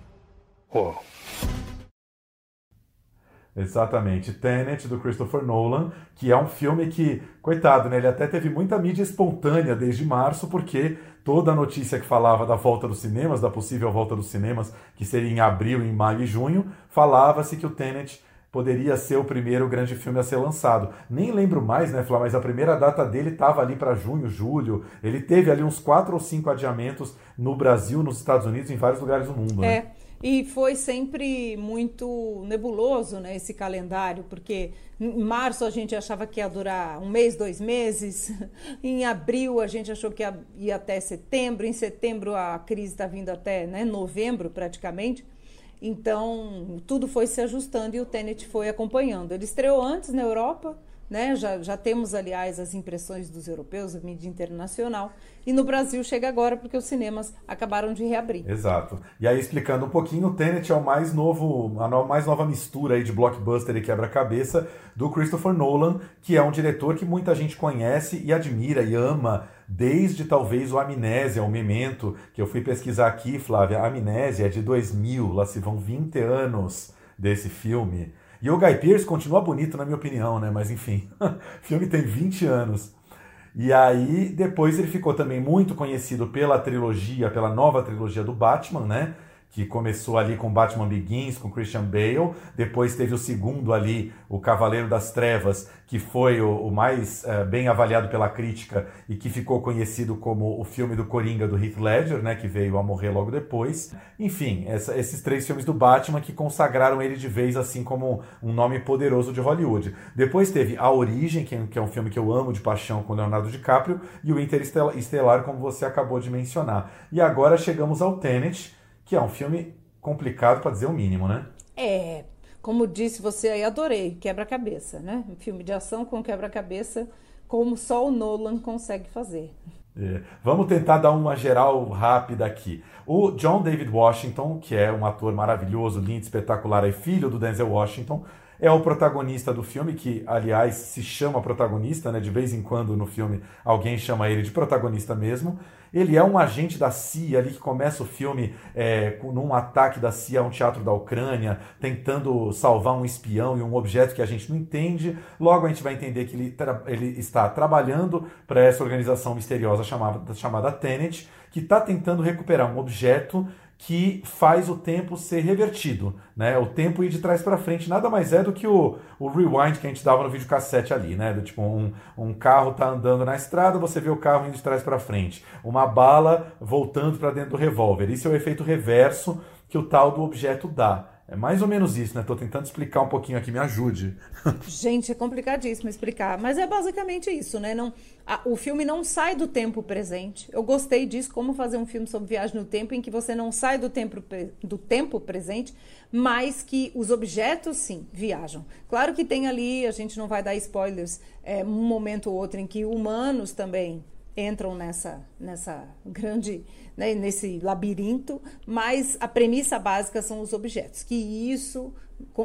Exatamente. Tenet, do Christopher Nolan, que é um filme que, coitado, né? Ele até teve muita mídia espontânea desde março, porque toda a notícia que falava da volta dos cinemas, da possível volta dos cinemas, que seria em abril, em maio e junho, falava-se que o Tenet poderia ser o primeiro grande filme a ser lançado. Nem lembro mais, né, Flá, mas a primeira data dele estava ali para junho, julho. Ele teve ali uns quatro ou cinco adiamentos no Brasil, nos Estados Unidos, em vários lugares do mundo, né? É, e foi sempre muito nebuloso, né, esse calendário, porque em março a gente achava que ia durar um mês, dois meses, em abril a gente achou que ia, ia até setembro, em setembro a crise está vindo até né, novembro praticamente. Então, tudo foi se ajustando e o Tenet foi acompanhando. Ele estreou antes na Europa, né? Já, já temos, aliás, as impressões dos europeus, a mídia internacional. E no Brasil chega agora porque os cinemas acabaram de reabrir. Exato. E aí, explicando um pouquinho, o Tenet é o mais novo, a no- mais nova mistura aí de blockbuster e quebra-cabeça do Christopher Nolan, que é um diretor que muita gente conhece e admira e ama, desde talvez o Amnésia, o Memento, que eu fui pesquisar aqui, Flávia. Amnésia é de 2000, lá se vão 20 anos desse filme. E o Guy Pearce continua bonito, na minha opinião, né? Mas enfim, o filme tem 20 anos. E aí, depois ele ficou também muito conhecido pela trilogia, pela nova trilogia do Batman, né? Que começou ali com Batman Begins, com Christian Bale. Depois teve o segundo ali, O Cavaleiro das Trevas, que foi o, o mais eh, bem avaliado pela crítica e que ficou conhecido como o filme do Coringa do Heath Ledger, né? Que veio a morrer logo depois. Enfim, essa- esses três filmes do Batman que consagraram ele de vez assim como um nome poderoso de Hollywood. Depois teve A Origem, que é, que é um filme que eu amo de paixão com Leonardo DiCaprio, e o Interestelar, como você acabou de mencionar. E agora chegamos ao Tenet, que é um filme complicado para dizer o mínimo, né? É, Como disse você aí, adorei. Quebra-cabeça, né? Um filme de ação com quebra-cabeça, como só o Nolan consegue fazer. É. Vamos tentar dar uma geral rápida aqui. O John David Washington, que é um ator maravilhoso, lindo, espetacular, é filho do Denzel Washington, é o protagonista do filme, que aliás se chama protagonista, né? De vez em quando no filme alguém chama ele de protagonista mesmo. Ele é um agente da CIA ali que começa o filme é, num ataque da CIA a um teatro da Ucrânia, tentando salvar um espião e um objeto que a gente não entende. Logo a gente vai entender que ele, ele está trabalhando para essa organização misteriosa chamada, chamada Tenet, que está tentando recuperar um objeto que faz o tempo ser revertido, né? O tempo ir de trás para frente nada mais é do que o, o rewind que a gente dava no videocassete ali, né? Do, tipo, um, um carro tá andando na estrada, você vê o carro indo de trás para frente. Uma bala voltando para dentro do revólver. Isso é o efeito reverso que o tal do objeto dá. É mais ou menos isso, né? Estou tentando explicar um pouquinho aqui, me ajude. Gente, é complicadíssimo explicar, mas é basicamente isso, né? Não, a, o filme não sai do tempo presente. Eu gostei disso, como fazer um filme sobre viagem no tempo em que você não sai do tempo, do tempo presente, mas que os objetos sim viajam. Claro que tem ali, a gente não vai dar spoilers, é, um momento ou outro em que humanos também entram nessa, nessa grande, né, nesse labirinto, mas a premissa básica são os objetos, que isso,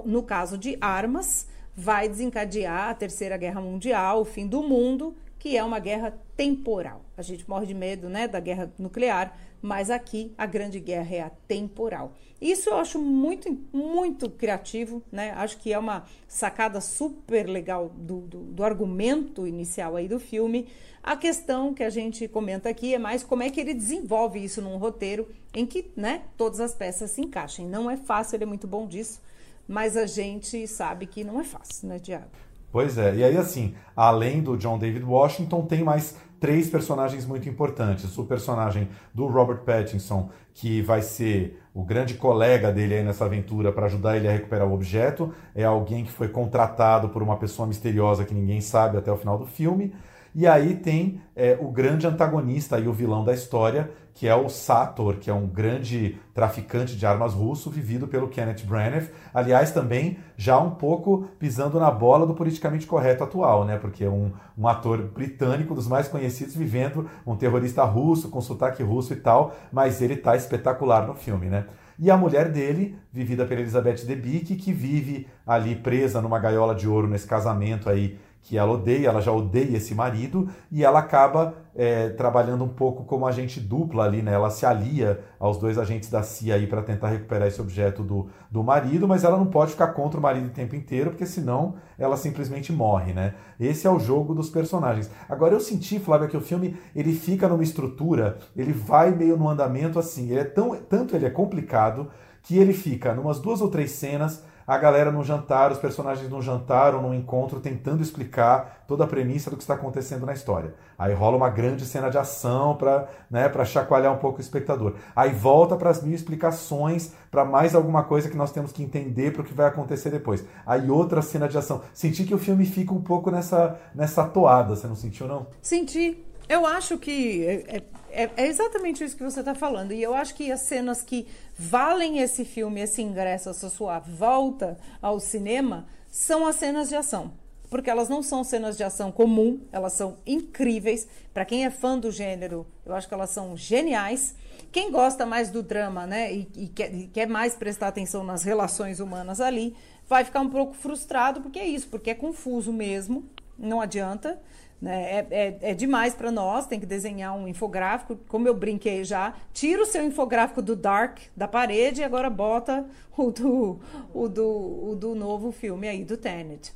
no caso de armas, vai desencadear a Terceira Guerra Mundial, o fim do mundo, que é uma guerra temporal. A gente morre de medo né, da guerra nuclear, mas aqui a grande guerra é a temporal. Isso eu acho muito, muito criativo, né? Acho que é uma sacada super legal do, do, do argumento inicial aí do filme. A questão que a gente comenta aqui é mais como é que ele desenvolve isso num roteiro em que né, todas as peças se encaixem. Não é fácil, ele é muito bom disso, mas a gente sabe que não é fácil, né, Diabo? Pois é, e aí assim, além do John David Washington, tem mais três personagens muito importantes. O personagem do Robert Pattinson, que vai ser o grande colega dele aí nessa aventura para ajudar ele a recuperar o objeto, é alguém que foi contratado por uma pessoa misteriosa que ninguém sabe até o final do filme. E aí tem é, o grande antagonista e o vilão da história, que é o Sator, que é um grande traficante de armas russo, vivido pelo Kenneth Branagh. Aliás, também já um pouco pisando na bola do politicamente correto atual, né? Porque é um, um ator britânico dos mais conhecidos, vivendo um terrorista russo, com sotaque russo e tal, mas ele tá espetacular no filme, né? E a mulher dele, vivida pela Elizabeth Debicki, que vive ali presa numa gaiola de ouro nesse casamento aí que ela odeia, ela já odeia esse marido e ela acaba é, trabalhando um pouco como agente dupla ali, né? Ela se alia aos dois agentes da CIA aí para tentar recuperar esse objeto do, do marido, mas ela não pode ficar contra o marido o tempo inteiro, porque senão ela simplesmente morre, né? Esse é o jogo dos personagens. Agora eu senti, Flávia, que o filme ele fica numa estrutura, ele vai meio no andamento assim, ele é tão, tanto ele é complicado que ele fica numas duas ou três cenas a galera no jantar, os personagens no jantar ou no encontro tentando explicar toda a premissa do que está acontecendo na história. Aí rola uma grande cena de ação para né, chacoalhar um pouco o espectador. Aí volta para as mil explicações, para mais alguma coisa que nós temos que entender para o que vai acontecer depois. Aí outra cena de ação. Senti que o filme fica um pouco nessa, nessa toada, você não sentiu, não? Senti. Eu acho que é, é exatamente isso que você está falando. E eu acho que as cenas que valem esse filme, esse ingresso, essa sua volta ao cinema, são as cenas de ação. Porque elas não são cenas de ação comum, elas são incríveis. Para quem é fã do gênero, eu acho que elas são geniais. Quem gosta mais do drama, né, e, e, quer, e quer mais prestar atenção nas relações humanas ali, vai ficar um pouco frustrado, porque é isso, porque é confuso mesmo, não adianta. Né? É, é, é demais para nós, tem que desenhar um infográfico. Como eu brinquei já, tira o seu infográfico do Dark da parede e agora bota o do, o do, o do novo filme aí, do Tenet.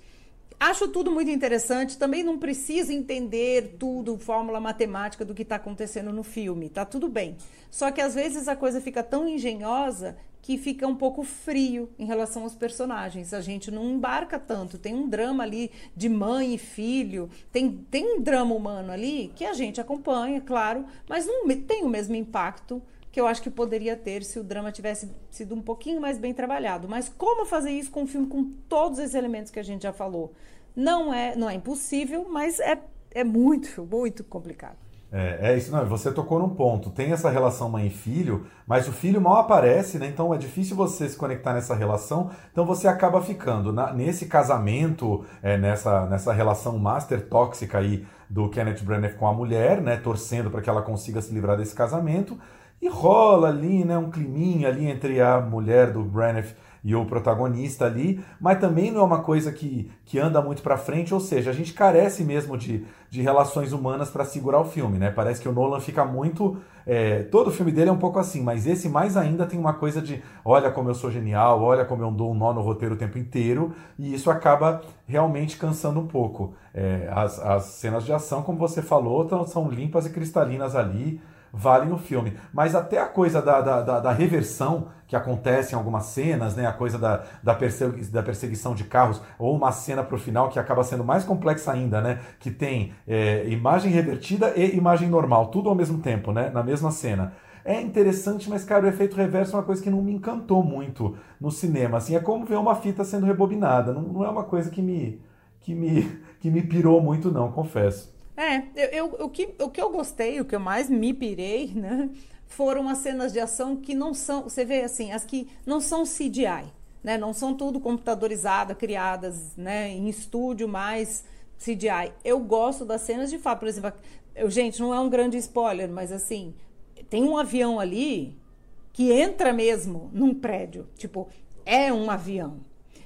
Acho tudo muito interessante. Também não precisa entender tudo, fórmula matemática do que está acontecendo no filme. Tá tudo bem. Só que às vezes a coisa fica tão engenhosa que fica um pouco frio em relação aos personagens. A gente não embarca tanto. Tem um drama ali de mãe e filho, tem, tem um drama humano ali que a gente acompanha, claro, mas não tem o mesmo impacto que eu acho que poderia ter se o drama tivesse sido um pouquinho mais bem trabalhado. Mas como fazer isso com um filme com todos esses elementos que a gente já falou? Não é, não é impossível, mas é, é muito, muito complicado. É, é, isso, não. Você tocou num ponto. Tem essa relação mãe e filho, mas o filho mal aparece, né? Então é difícil você se conectar nessa relação. Então você acaba ficando na, nesse casamento, é, nessa, nessa relação master tóxica aí do Kenneth Branagh com a mulher, né? Torcendo para que ela consiga se livrar desse casamento. E rola ali, né? Um climinha ali entre a mulher do Branagh e o protagonista ali, mas também não é uma coisa que, que anda muito para frente, ou seja, a gente carece mesmo de, de relações humanas para segurar o filme, né? Parece que o Nolan fica muito. É, todo o filme dele é um pouco assim, mas esse mais ainda tem uma coisa de olha como eu sou genial, olha como eu dou um nó no roteiro o tempo inteiro, e isso acaba realmente cansando um pouco. É, as, as cenas de ação, como você falou, são limpas e cristalinas ali valem o filme. Mas até a coisa da, da, da, da, reversão que acontece em algumas cenas, né? a coisa da, da, persegui da perseguição de carros, ou uma cena para o final que acaba sendo mais complexa ainda, né? que tem é, imagem revertida e imagem normal, tudo ao mesmo tempo, né? na mesma cena. É interessante, mas, cara, o efeito reverso é uma coisa que não me encantou muito no cinema. Assim, é como ver uma fita sendo rebobinada. Não, não é uma coisa que me, que, me, que me pirou muito, não, confesso. É, eu, eu, o, que, o que eu gostei, o que eu mais me pirei, né, foram as cenas de ação que não são, você vê assim, as que não são CGI, né, não são tudo computadorizadas, criadas, né, em estúdio, mais CGI. Eu gosto das cenas de fato, por exemplo, eu, gente, não é um grande spoiler, mas assim, tem um avião ali que entra mesmo num prédio, tipo, é um avião,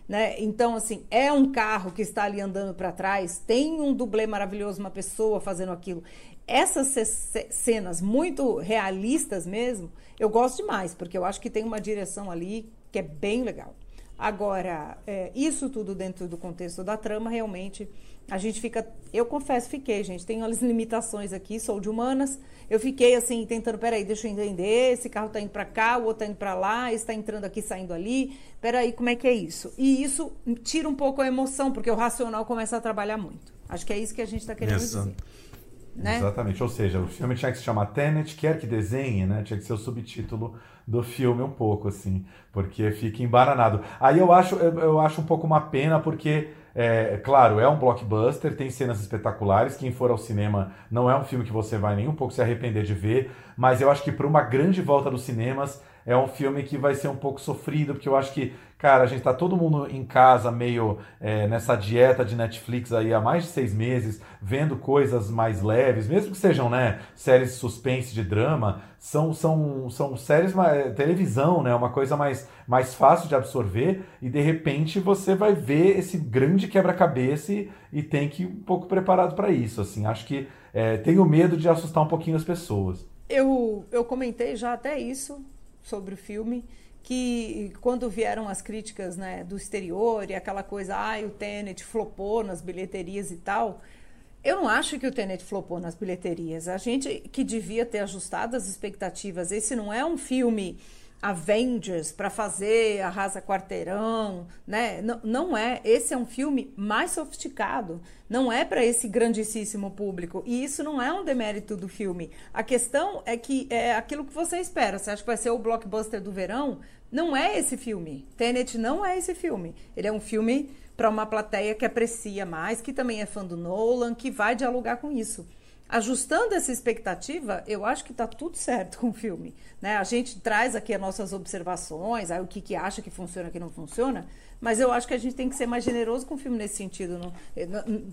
né? Então, assim, é um carro que está ali andando para trás, tem um dublê maravilhoso, uma pessoa fazendo aquilo. Essas cenas muito realistas mesmo, eu gosto demais, porque eu acho que tem uma direção ali que é bem legal. Agora, é, isso tudo dentro do contexto da trama, realmente, a gente fica. Eu confesso, fiquei, gente. Tenho as limitações aqui, sou de humanas. Eu fiquei assim, tentando, peraí, deixa eu entender. Esse carro tá indo para cá, o outro tá indo para lá, esse tá entrando aqui, saindo ali. Peraí, como é que é isso? E isso tira um pouco a emoção, porque o racional começa a trabalhar muito. Acho que é isso que a gente está querendo dizer. Né? Exatamente, ou seja, o filme tinha que se chamar Tenet, quer que desenhe, né? Tinha que ser o subtítulo do filme um pouco, assim, porque fica embaranado. Aí eu acho, eu, eu acho um pouco uma pena, porque é, claro, é um blockbuster, tem cenas espetaculares. Quem for ao cinema não é um filme que você vai nem um pouco se arrepender de ver, mas eu acho que para uma grande volta dos cinemas é um filme que vai ser um pouco sofrido, porque eu acho que, cara, a gente tá todo mundo em casa meio é, nessa dieta de Netflix aí há mais de seis meses, vendo coisas mais leves, mesmo que sejam, né, séries suspense, de drama, são, são, são séries, é, televisão, né, uma coisa mais, mais fácil de absorver, e de repente você vai ver esse grande quebra-cabeça e, e, tem que ir um pouco preparado para isso, assim, acho que é, tenho medo de assustar um pouquinho as pessoas. Eu, eu comentei já até isso sobre o filme, que quando vieram as críticas né, do exterior e aquela coisa, ah, o Tenet flopou nas bilheterias e tal, eu não acho que o Tenet flopou nas bilheterias. A gente que devia ter ajustado as expectativas. Esse não é um filme Avengers para fazer arrasa quarteirão, né? Não, não é. Esse é um filme mais sofisticado. Não é para esse grandíssimo público. E isso não é um demérito do filme. A questão é que é aquilo que você espera. Você acha que vai ser o blockbuster do verão? Não é esse filme. Tenet não é esse filme. Ele é um filme para uma plateia que aprecia mais, que também é fã do Nolan, que vai dialogar com isso ajustando essa expectativa, eu acho que está tudo certo com o filme. Né? A gente traz aqui as nossas observações, aí o que, que acha que funciona, que não funciona, mas eu acho que a gente tem que ser mais generoso com o filme nesse sentido. Não,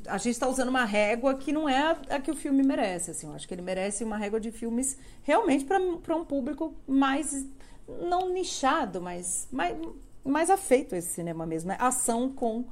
a gente está usando uma régua que não é a, a, que o filme merece. Assim, eu acho que ele merece uma régua de filmes realmente para um público mais, não nichado, mas mais, mais afeito esse cinema mesmo. É ação com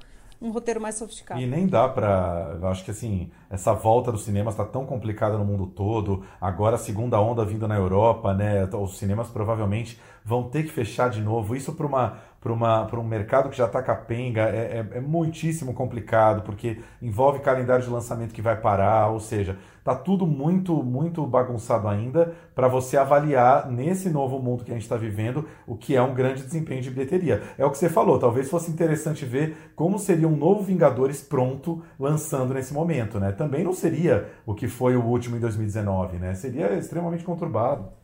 um roteiro mais sofisticado. E nem dá para, eu acho que assim, essa volta dos cinemas está tão complicada no mundo todo. Agora a segunda onda vindo na Europa, né? Os cinemas provavelmente vão ter que fechar de novo. Isso para uma para um mercado que já está capenga é, é, é, muitíssimo complicado, porque envolve calendário de lançamento que vai parar, ou seja, está tudo muito, muito bagunçado ainda para você avaliar nesse novo mundo que a gente está vivendo o que é um grande desempenho de bilheteria. É o que você falou, talvez fosse interessante ver como seria um novo Vingadores pronto lançando nesse momento, né? Também não seria o que foi o último em 2019, né? Seria extremamente conturbado.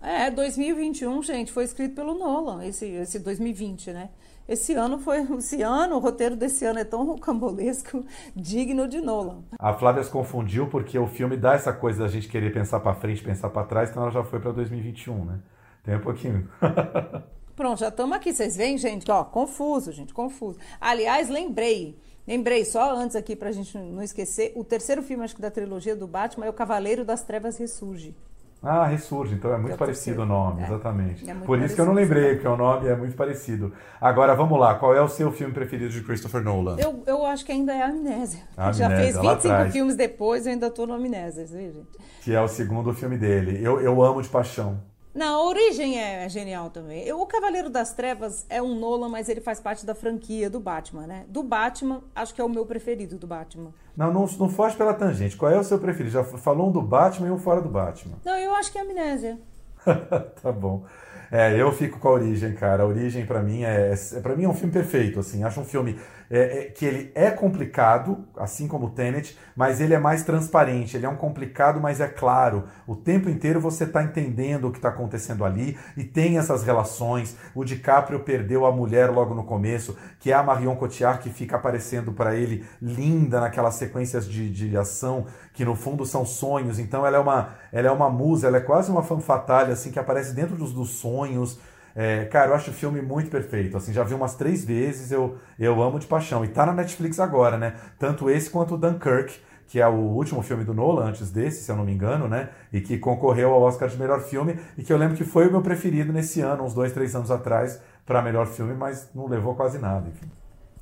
É, 2021, gente, foi escrito pelo Nolan, esse, esse 2020, né? Esse ano foi. Esse ano, o roteiro desse ano é tão rocambolesco, digno de Nolan. A Flávia se confundiu porque o filme dá essa coisa da gente querer pensar para frente, pensar para trás, então ela já foi para 2021, né? Tem um pouquinho. Pronto, já estamos aqui. Vocês veem, gente? Ó, confuso, gente, confuso. Aliás, lembrei. Lembrei, só antes aqui, pra gente não esquecer, o terceiro filme, acho que da trilogia do Batman é O Cavaleiro das Trevas Ressurge. Ah, ressurge, então é muito É o parecido o nome, É. exatamente. É Por isso que eu não lembrei, porque o nome é muito parecido. Agora, vamos lá, qual é o seu filme preferido de Christopher Nolan? Eu, eu acho que ainda é a Amnésia. A Já Amnésia, fez lá 25 atrás. filmes depois, eu ainda tô no Amnésia, viu, gente? Que é o segundo filme dele. Eu, eu amo de paixão. Não, a origem é genial também. Eu- O Cavaleiro das Trevas é um Nolan, mas ele faz parte da franquia do Batman, né? Do Batman, acho que é o meu preferido do Batman. Não, não, não foge pela tangente. Qual é o seu preferido? Já falou um do Batman e um fora do Batman. Não, eu acho que é Amnésia. tá bom. É, eu fico com a Origem, cara. A Origem pra mim é, é para mim é um filme perfeito, assim. Acho um filme é, é, que ele é complicado, assim como o Tenet, mas ele é mais transparente. Ele é um complicado, mas é claro. O tempo inteiro você tá entendendo o que tá acontecendo ali e tem essas relações. O DiCaprio perdeu a mulher logo no começo, que é a Marion Cotillard que fica aparecendo pra ele linda naquelas sequências de, de ação que no fundo são sonhos. Então ela é uma, ela é uma musa, ela é quase uma fatale assim que aparece dentro dos, dos sonhos. É, cara, eu acho o filme muito perfeito. Assim, já vi umas três vezes, eu, eu amo de paixão. E tá na Netflix agora, né? Tanto esse quanto o Dunkirk, que é o último filme do Nolan, antes desse, se eu não me engano, né? E que concorreu ao Oscar de melhor filme, e que eu lembro que foi o meu preferido nesse ano, uns dois, três anos atrás, para melhor filme, mas não levou quase nada. Enfim.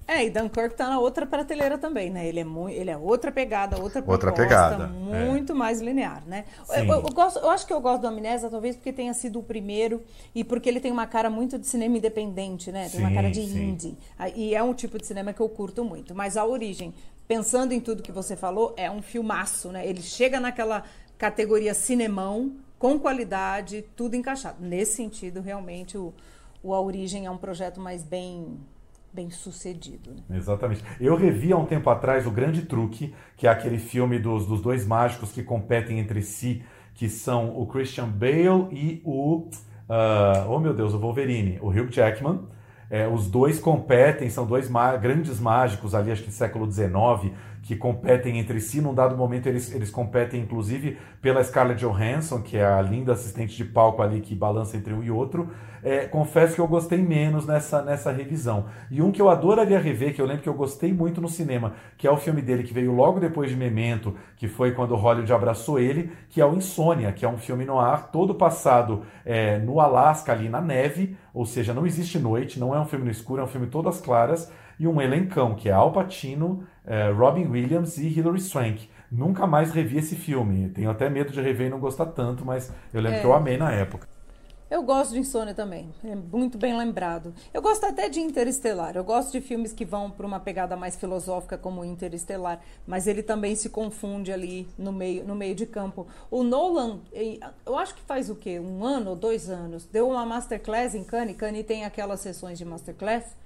É, e Dunkirk tá na outra prateleira também, né? Ele é, mu ele é outra pegada, outra Outra proposta, pegada, muito mais linear, né? Eu, eu- eu gosto, eu acho que eu gosto do Amnésia, talvez porque tenha sido o primeiro e porque ele tem uma cara muito de cinema independente, né? Tem uma Sim, cara de sim. indie. Ah, E é um tipo de cinema que eu curto muito. Mas a origem, pensando em tudo que você falou, é um filmaço, né? Ele chega naquela categoria cinemão, com qualidade, tudo encaixado. Nesse sentido, realmente, o, o A Origem é um projeto mais bem, bem sucedido. Né? Exatamente. Eu revi há um tempo atrás o Grande Truque, que é aquele filme dos, dos dois mágicos que competem entre si, que são o Christian Bale e o. ah, oh meu Deus, o Wolverine, o Hugh Jackman. É, os dois competem, são dois má- grandes mágicos ali, acho que do século XIX, que competem entre si. Num dado momento, eles, eles competem, inclusive, pela Scarlett Johansson, que é a linda assistente de palco ali que balança entre um e outro. É, confesso que eu gostei menos nessa, nessa revisão. E um que eu adoraria rever, que eu lembro que eu gostei muito no cinema, que é o filme dele que veio logo depois de Memento, que foi quando Hollywood abraçou ele, que é o Insônia, que é um filme no ar, todo passado é, no Alasca, ali na neve, ou seja, não existe noite, não é um filme no escuro, é um filme todas claras, e um elencão, que é Al Pacino, é, Robin Williams e Hilary Swank. Nunca mais revi esse filme. Tenho até medo de rever e não gostar tanto, mas eu lembro É. que eu amei na época. Eu gosto de Insônia também, é muito bem lembrado. Eu gosto até de Interestelar. Eu gosto de filmes que vão para uma pegada mais filosófica, como Interestelar, mas ele também se confunde ali no meio, no meio de campo. O Nolan, eh, eu acho que faz o quê? Um ano ou dois anos, deu uma masterclass em Cannes. Cannes tem aquelas sessões de masterclass.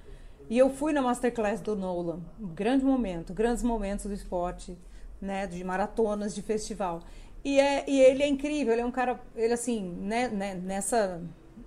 E eu fui na masterclass do Nolan. Um grande momento, grandes momentos do esporte, né? De maratonas, de festival. E, é, e ele é incrível, ele é um cara, ele assim, né, né, nessa.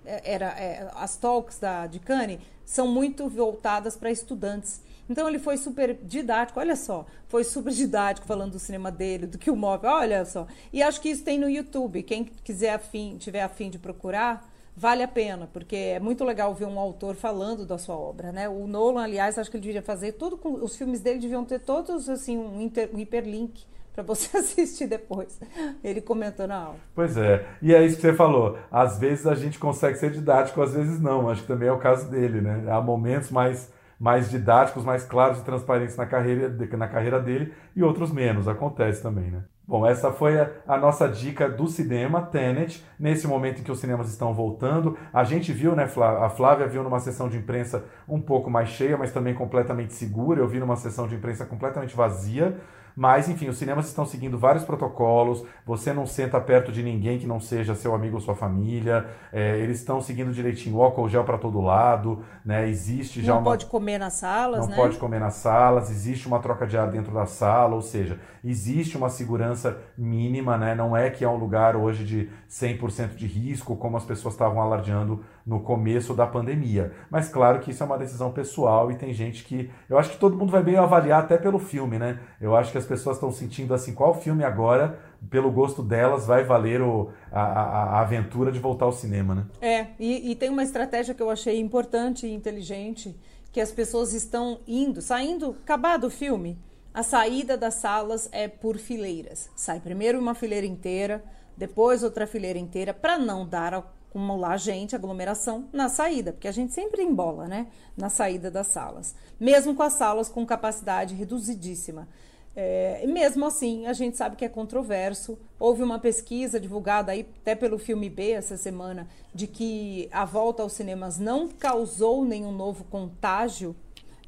é, Era, é, as talks da, de Cannes são muito voltadas para estudantes. Então ele foi super didático, olha só, foi super didático falando do cinema dele, do que o move, olha só. E acho que isso tem no YouTube. Quem quiser afim, tiver afim de procurar, vale a pena, porque é muito legal ver um autor falando da sua obra, né? O Nolan, aliás, acho que ele devia fazer tudo com os filmes dele deviam ter todos assim um, inter, um hiperlink para você assistir depois. Ele comentando a aula. Pois é, e é isso que você falou. Às vezes a gente consegue ser didático, às vezes não. Acho que também é o caso dele, né? Há momentos mais, mais didáticos, mais claros e transparentes na carreira, na carreira dele e outros menos. Acontece também, né? Bom, essa foi a, a nossa dica do cinema, Tenet, nesse momento em que os cinemas estão voltando. A gente viu, né, a Flávia viu numa sessão de imprensa um pouco mais cheia, mas também completamente segura. Eu vi numa sessão de imprensa completamente vazia. Mas, enfim, os cinemas estão seguindo vários protocolos. Você não senta perto de ninguém que não seja seu amigo ou sua família. É, eles estão seguindo direitinho o álcool gel para todo lado. Né? Existe já não uma... pode comer nas salas, não né? pode comer nas salas. Existe uma troca de ar dentro da sala, ou seja, existe uma segurança mínima, né? Não é que é um lugar hoje de 100% de risco, como as pessoas estavam alardeando no começo da pandemia. Mas claro que isso é uma decisão pessoal e tem gente que. Eu acho que todo mundo vai bem avaliar até pelo filme, né? Eu acho que as pessoas estão sentindo assim, qual filme agora, pelo gosto delas, vai valer o, a, a, aventura de voltar ao cinema, né? É, e, e tem uma estratégia que eu achei importante e inteligente, que as pessoas estão indo, saindo, acabado o filme, a saída das salas é por fileiras. Sai primeiro uma fileira inteira, depois outra fileira inteira, para não dar acumular gente, aglomeração na saída, porque a gente sempre embola, né? Na saída das salas, mesmo com as salas com capacidade reduzidíssima. É, mesmo assim, a gente sabe que é controverso. Houve uma pesquisa divulgada aí até pelo filme B essa semana de que a volta aos cinemas não causou nenhum novo contágio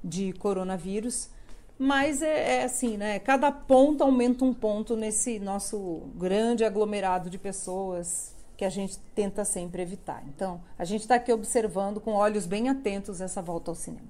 de coronavírus. Mas é, é, assim, né? Cada ponto aumenta um ponto nesse nosso grande aglomerado de pessoas que a gente tenta sempre evitar. Então, a gente está aqui observando com olhos bem atentos essa volta ao cinema.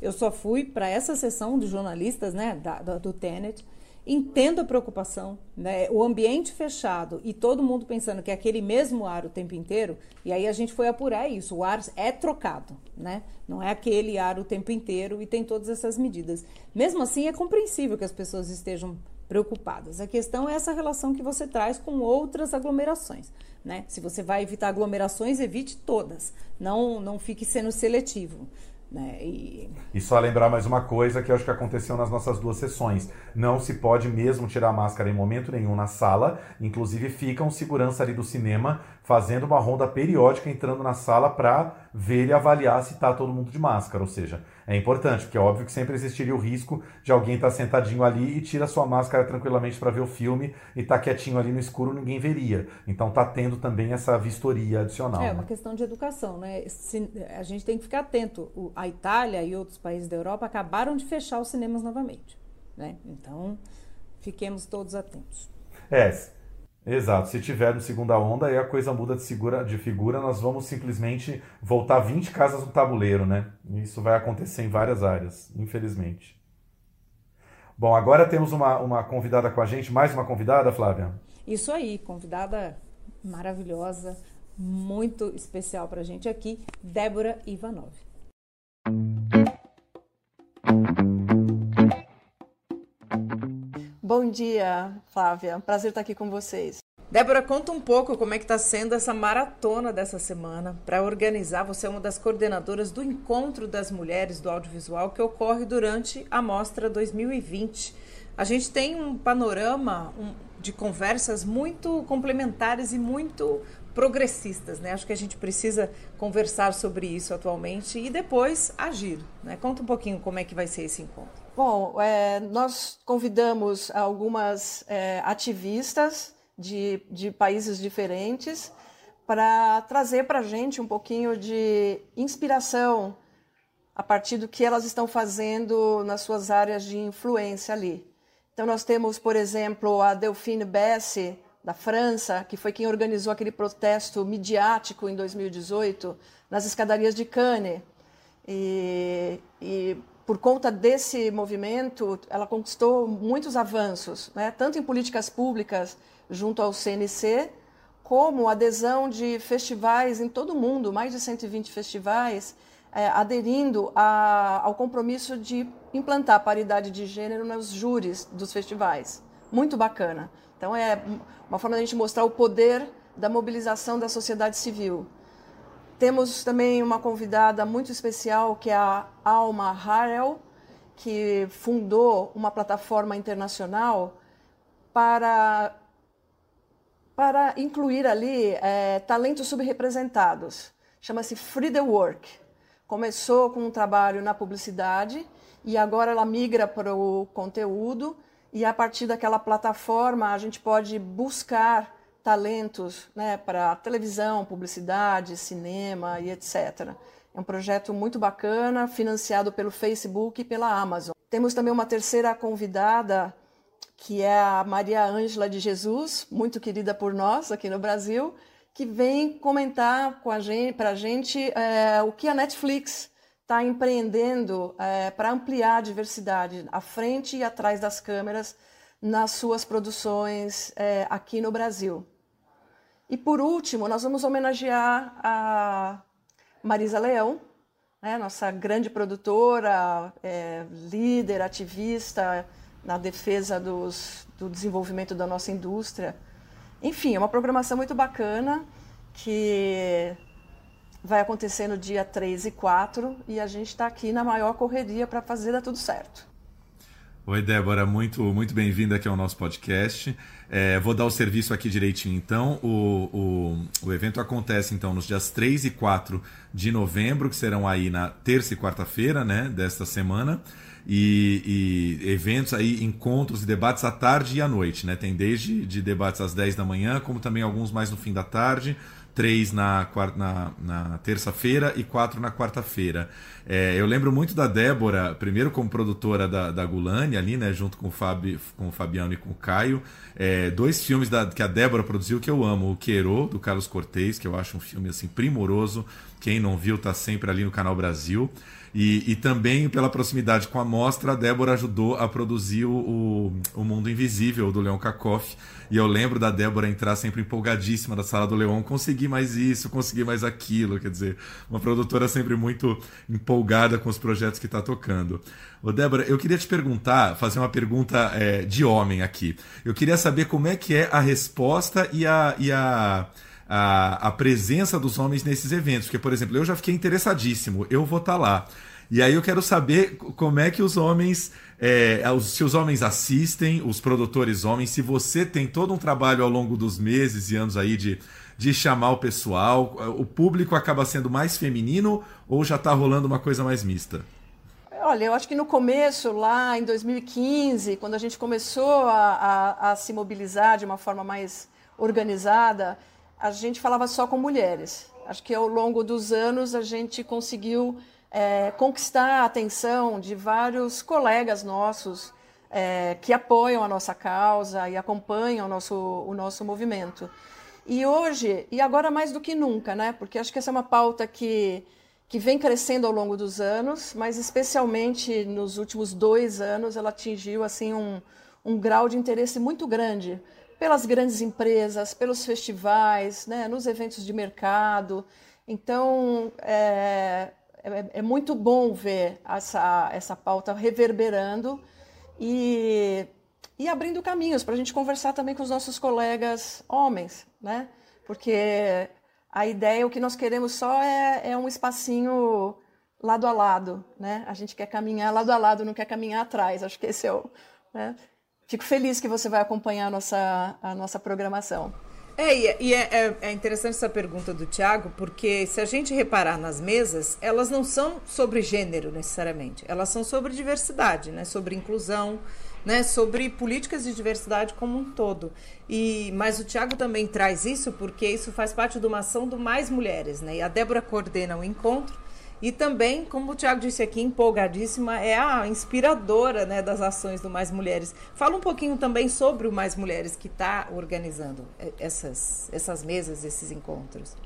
Eu só fui para essa sessão de jornalistas, né, da, da, do Tenet. Entendo a preocupação, né? O ambiente fechado e todo mundo pensando que é aquele mesmo ar o tempo inteiro. E aí a gente foi apurar isso. O ar é trocado, né? Não é aquele ar o tempo inteiro e tem todas essas medidas. Mesmo assim, é compreensível que as pessoas estejam preocupadas. A questão é essa relação que você traz com outras aglomerações. Né? Se você vai evitar aglomerações, evite todas. Não, não fique sendo seletivo. Né? E... e só lembrar mais uma coisa que eu acho que aconteceu nas nossas duas sessões. Não se pode mesmo tirar máscara em momento nenhum na sala. Inclusive, fica um segurança ali do cinema fazendo uma ronda periódica entrando na sala para ver e avaliar se está todo mundo de máscara. Ou seja, é importante, porque é óbvio que sempre existiria o risco de alguém estar tá sentadinho ali e tira sua máscara tranquilamente para ver o filme e tá quietinho ali no escuro, ninguém veria. Então tá tendo também essa vistoria adicional. É né? uma questão de educação, né? Se, a gente tem que ficar atento. A Itália e outros países da Europa acabaram de fechar os cinemas novamente, né? Então fiquemos todos atentos. É, Exato. Se tivermos segunda onda, aí a coisa muda de, segura, de figura, nós vamos simplesmente voltar 20 casas no tabuleiro, né? Isso vai acontecer em várias áreas, infelizmente. Bom, agora temos uma, uma convidada com a gente, mais uma convidada, Flávia? Isso aí, convidada maravilhosa, muito especial para a gente aqui, Débora Ivanov. Bom dia, Flávia. Prazer estar aqui com vocês. Débora, conta um pouco como é que está sendo essa maratona dessa semana para organizar. Você é uma das coordenadoras do Encontro das Mulheres do Audiovisual que ocorre durante a Mostra 2020. A gente tem um panorama de conversas muito complementares e muito progressistas, né? Acho que a gente precisa conversar sobre isso atualmente e depois agir. Né? Conta um pouquinho como é que vai ser esse encontro. Bom, é, nós convidamos algumas é, ativistas de, de países diferentes para trazer para a gente um pouquinho de inspiração a partir do que elas estão fazendo nas suas áreas de influência ali. Então, nós temos, por exemplo, a Delphine Besse, da França, que foi quem organizou aquele protesto midiático em 2018 nas escadarias de Cannes. E, e por conta desse movimento, ela conquistou muitos avanços, né? tanto em políticas públicas junto ao CNC, como adesão de festivais em todo o mundo, mais de 120 festivais, é, aderindo a, ao compromisso de implantar a paridade de gênero nos júris dos festivais. Muito bacana. Então, é uma forma de a gente mostrar o poder da mobilização da sociedade civil. Temos também uma convidada muito especial, que é a Alma Harel, que fundou uma plataforma internacional para, para incluir ali é, talentos subrepresentados. Chama-se Free the Work. Começou com um trabalho na publicidade e agora ela migra para o conteúdo e a partir daquela plataforma a gente pode buscar talentos né, para televisão, publicidade, cinema e etc. É um projeto muito bacana, financiado pelo Facebook e pela Amazon. Temos também uma terceira convidada, que é a Maria Ângela de Jesus, muito querida por nós aqui no Brasil, que vem comentar com a gente, para gente é, o que a Netflix está empreendendo é, para ampliar a diversidade à frente e atrás das câmeras nas suas produções é, aqui no Brasil. E por último, nós vamos homenagear a Marisa Leão, né, nossa grande produtora, é, líder, ativista na defesa dos, do desenvolvimento da nossa indústria. Enfim, é uma programação muito bacana que vai acontecer no dia 3 e 4 e a gente está aqui na maior correria para fazer dar tudo certo. Oi, Débora, muito, muito bem-vinda aqui ao nosso podcast. É, vou dar o serviço aqui direitinho, então. O, o, o, evento acontece, então, nos dias 3 e 4 de novembro, que serão aí na terça e quarta-feira, né, desta semana. E, e, eventos aí, encontros e debates à tarde e à noite, né? Tem desde de debates às 10 da manhã, como também alguns mais no fim da tarde três na, na, na terça-feira e quatro na quarta-feira. É, eu lembro muito da Débora, primeiro como produtora da, da Gulani, ali, né, junto com o, Fabi, com o Fabiano e com o Caio. É, dois filmes da, que a Débora produziu que eu amo: O Queiro, do Carlos Cortez, que eu acho um filme assim primoroso. Quem não viu, tá sempre ali no Canal Brasil. E, e também pela proximidade com a mostra, a Débora ajudou a produzir o, o Mundo Invisível do Leon Kakoff. E eu lembro da Débora entrar sempre empolgadíssima da sala do Leon, consegui mais isso, consegui mais aquilo. Quer dizer, uma produtora sempre muito empolgada com os projetos que está tocando. Ô, Débora, eu queria te perguntar, fazer uma pergunta é, de homem aqui. Eu queria saber como é que é a resposta e a. E a a, a presença dos homens nesses eventos. Porque, por exemplo, eu já fiquei interessadíssimo, eu vou estar tá lá. E aí eu quero saber como é que os homens, é, se os homens assistem, os produtores homens, se você tem todo um trabalho ao longo dos meses e anos aí de, de chamar o pessoal, o público acaba sendo mais feminino ou já está rolando uma coisa mais mista? Olha, eu acho que no começo, lá em 2015, quando a gente começou a, a, a se mobilizar de uma forma mais organizada, a gente falava só com mulheres. Acho que ao longo dos anos a gente conseguiu é, conquistar a atenção de vários colegas nossos é, que apoiam a nossa causa e acompanham o nosso, o nosso movimento. E hoje, e agora mais do que nunca, né? Porque acho que essa é uma pauta que, que vem crescendo ao longo dos anos, mas especialmente nos últimos dois anos ela atingiu assim um, um grau de interesse muito grande pelas grandes empresas, pelos festivais, né, nos eventos de mercado. Então, é, é, é, muito bom ver essa, essa pauta reverberando e, e abrindo caminhos para a gente conversar também com os nossos colegas homens, né? Porque a ideia, o que nós queremos só é, é um espacinho lado a lado, né? A gente quer caminhar lado a lado, não quer caminhar atrás. Acho que esse é o. Né? Fico feliz que você vai acompanhar a nossa, a nossa programação. É, e é, é, é, interessante essa pergunta do Tiago, porque se a gente reparar nas mesas, elas não são sobre gênero necessariamente, elas são sobre diversidade, né? sobre inclusão, né? sobre políticas de diversidade como um todo. E Mas o Tiago também traz isso porque isso faz parte de uma ação do Mais Mulheres. Né? E a Débora coordena o encontro e também, como o Tiago disse aqui, empolgadíssima, é a inspiradora né, das ações do Mais Mulheres. Fala um pouquinho também sobre o Mais Mulheres que está organizando essas, essas mesas, esses encontros.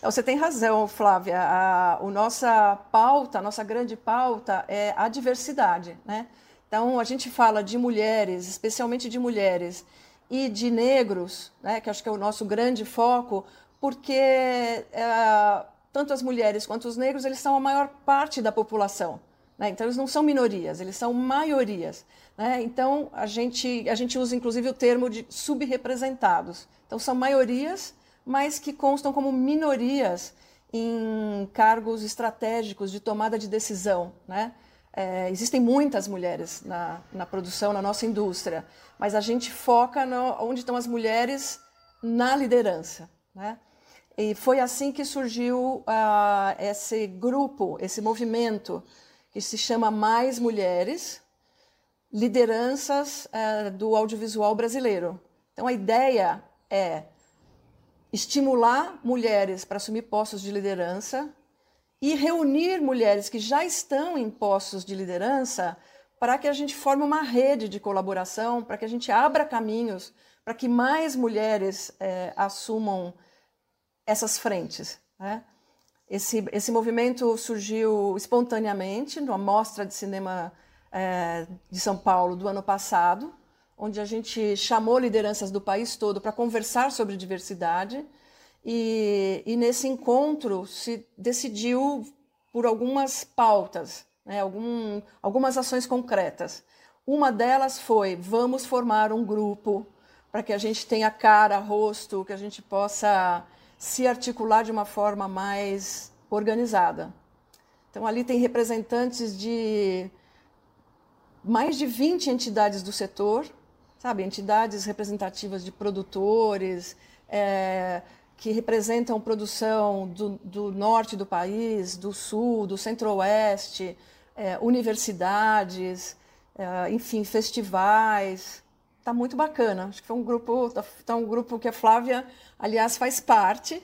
Você tem razão, Flávia. A, a nossa pauta, a nossa grande pauta é a diversidade. Né? Então, a gente fala de mulheres, especialmente de mulheres, e de negros, né, que acho que é o nosso grande foco, porque. É, tanto as mulheres quanto os negros, eles são a maior parte da população. Né? Então, eles não são minorias, eles são maiorias. Né? Então, a gente, a gente usa, inclusive, o termo de subrepresentados. Então, são maiorias, mas que constam como minorias em cargos estratégicos de tomada de decisão. Né? É, existem muitas mulheres na, na produção, na nossa indústria, mas a gente foca no, onde estão as mulheres na liderança. Né? E foi assim que surgiu uh, esse grupo, esse movimento que se chama Mais Mulheres, lideranças uh, do audiovisual brasileiro. Então a ideia é estimular mulheres para assumir postos de liderança e reunir mulheres que já estão em postos de liderança para que a gente forme uma rede de colaboração, para que a gente abra caminhos para que mais mulheres é, assumam essas frentes. Né? Esse, esse movimento surgiu espontaneamente numa mostra de cinema é, de São Paulo do ano passado, onde a gente chamou lideranças do país todo para conversar sobre diversidade. E, e, nesse encontro se decidiu por algumas pautas, né, algum, algumas ações concretas. Uma delas foi: vamos formar um grupo para que a gente tenha cara, rosto, que a gente possa se articular de uma forma mais organizada. Então, ali tem representantes de mais de 20 entidades do setor, sabe, entidades representativas de produtores, é, que representam produção do, do, norte do país, do sul, do centro-oeste, é, universidades, é, enfim, festivais. Está muito bacana. Acho que foi um grupo, tá um grupo que a Flávia, aliás, faz parte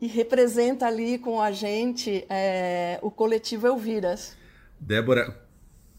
e representa ali com a gente é, o coletivo Elviras. Débora,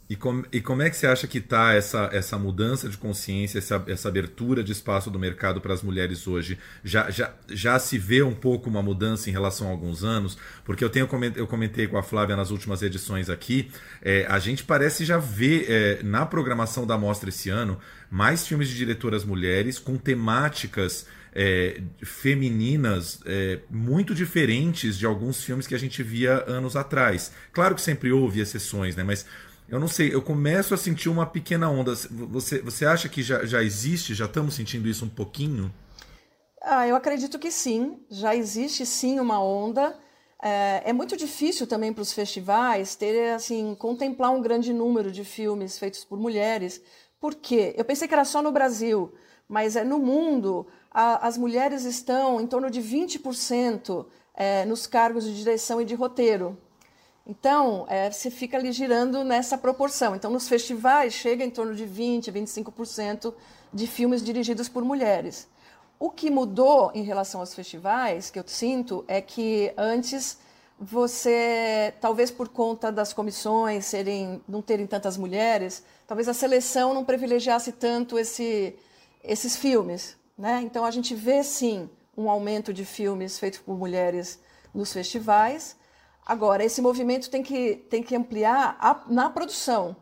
e, com, e como é que você acha que está essa, essa mudança de consciência, essa, essa abertura de espaço do mercado para as mulheres hoje? Já, já, já se vê um pouco uma mudança em relação a alguns anos? Porque eu, tenho, eu comentei com a Flávia nas últimas edições aqui, é, a gente parece já ver é, na programação da mostra esse ano mais filmes de diretoras mulheres com temáticas é, femininas é, muito diferentes de alguns filmes que a gente via anos atrás. Claro que sempre houve exceções, né? Mas eu não sei, eu começo a sentir uma pequena onda. Você, você acha que já, já existe, já estamos sentindo isso um pouquinho? Ah, eu acredito que sim, já existe sim uma onda. É, é muito difícil também para os festivais ter, assim, contemplar um grande número de filmes feitos por mulheres. Por quê? Eu pensei que era só no Brasil, mas é no mundo a, as mulheres estão em torno de 20% é, nos cargos de direção e de roteiro. Então, é, você fica ali girando nessa proporção. Então, nos festivais, chega em torno de 20%, 25% de filmes dirigidos por mulheres. O que mudou em relação aos festivais, que eu sinto, é que antes você, talvez por conta das comissões serem, não terem tantas mulheres, talvez a seleção não privilegiasse tanto esse, esses filmes. Né? Então, a gente vê, sim, um aumento de filmes feitos por mulheres nos festivais, Agora, esse movimento tem que, tem que ampliar a, na produção,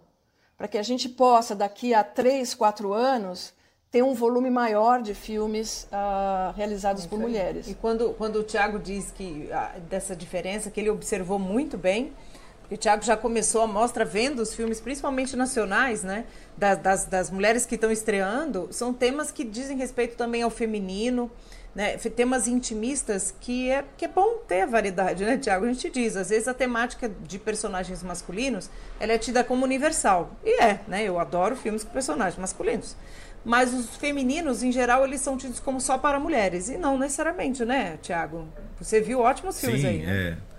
para que a gente possa, daqui a três, quatro anos, ter um volume maior de filmes uh, realizados por mulheres. E quando, quando o Tiago diz que uh, dessa diferença, que ele observou muito bem, porque o Tiago já começou a mostra vendo os filmes, principalmente nacionais, né? Das, das, das mulheres que estão estreando, são temas que dizem respeito também ao feminino, né, temas intimistas que é, que é bom ter a variedade, né, Tiago? A gente diz, às vezes a temática de personagens masculinos ela é tida como universal. E é, né? Eu adoro filmes com personagens masculinos. Mas os femininos, em geral, eles são tidos como só para mulheres. E não necessariamente, né, Tiago? Você viu ótimos filmes Sim, aí, né? É.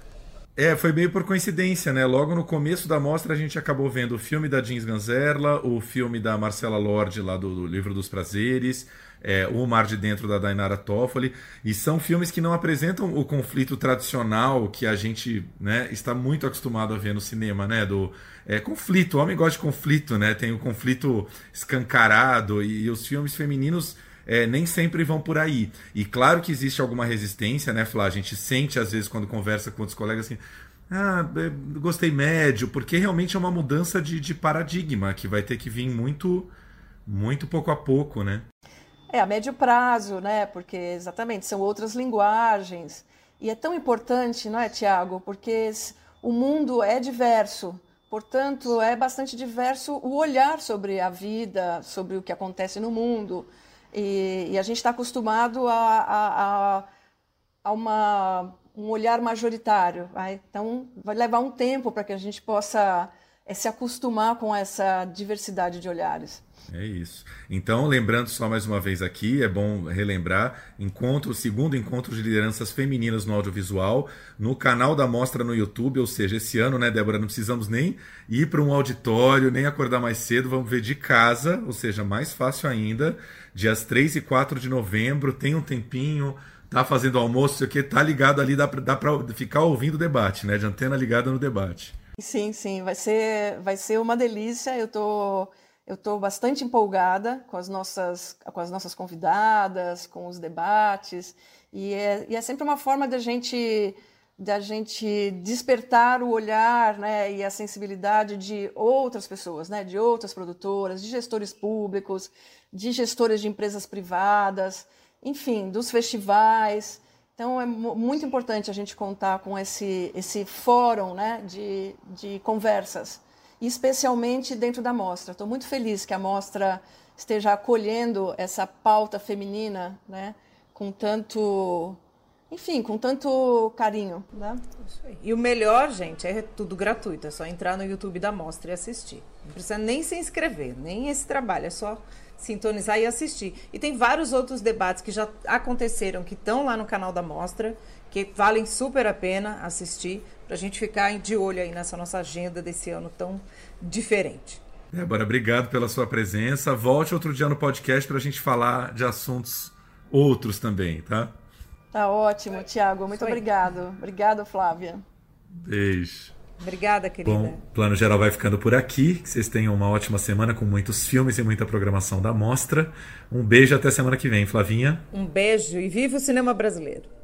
É, foi meio por coincidência, né? Logo no começo da mostra a gente acabou vendo o filme da Jeans Ganzerla, o filme da Marcela Lorde lá do, do Livro dos Prazeres, é, O Mar de Dentro da Dainara Toffoli, e são filmes que não apresentam o conflito tradicional que a gente né, está muito acostumado a ver no cinema, né? Do é, conflito, o homem gosta de conflito, né? Tem o conflito escancarado e, e os filmes femininos é, nem sempre vão por aí. E claro que existe alguma resistência, né, Flá? A gente sente às vezes quando conversa com outros colegas assim. Ah, é, gostei médio, porque realmente é uma mudança de, de paradigma que vai ter que vir muito, muito pouco a pouco, né? É, a médio prazo, né? Porque exatamente são outras linguagens. E é tão importante, não é, Tiago? Porque o mundo é diverso. Portanto, é bastante diverso o olhar sobre a vida, sobre o que acontece no mundo. E, e a gente está acostumado a, a, a, a uma, um olhar majoritário. Então, vai levar um tempo para que a gente possa é, se acostumar com essa diversidade de olhares. É isso. Então, lembrando só mais uma vez aqui, é bom relembrar, encontro, o segundo encontro de lideranças femininas no audiovisual, no canal da Mostra no YouTube, ou seja, esse ano, né, Débora, não precisamos nem ir para um auditório, nem acordar mais cedo, vamos ver de casa, ou seja, mais fácil ainda, dias 3 e 4 de novembro, tem um tempinho, tá fazendo almoço, isso aqui, tá ligado ali, dá para ficar ouvindo o debate, né, de antena ligada no debate. Sim, sim, vai ser, vai ser uma delícia. Eu tô, eu tô bastante empolgada com as nossas, com as nossas convidadas, com os debates e é, e é sempre uma forma da gente da gente despertar o olhar né, e a sensibilidade de outras pessoas, né, de outras produtoras, de gestores públicos, de gestores de empresas privadas, enfim, dos festivais. Então é muito importante a gente contar com esse, esse fórum né, de, de conversas, especialmente dentro da mostra. Estou muito feliz que a mostra esteja acolhendo essa pauta feminina né, com tanto enfim, com tanto carinho. Né? E o melhor, gente, é tudo gratuito. É só entrar no YouTube da Mostra e assistir. Não precisa nem se inscrever, nem esse trabalho. É só sintonizar e assistir. E tem vários outros debates que já aconteceram, que estão lá no canal da Mostra, que valem super a pena assistir, para a gente ficar de olho aí nessa nossa agenda desse ano tão diferente. Débora, obrigado pela sua presença. Volte outro dia no podcast para a gente falar de assuntos outros também, tá? Tá ótimo, Tiago. Muito obrigado. Obrigada, Flávia. Beijo. Obrigada, querida. Bom, o Plano Geral vai ficando por aqui. Que vocês tenham uma ótima semana com muitos filmes e muita programação da mostra. Um beijo até semana que vem, Flavinha. Um beijo e viva o cinema brasileiro.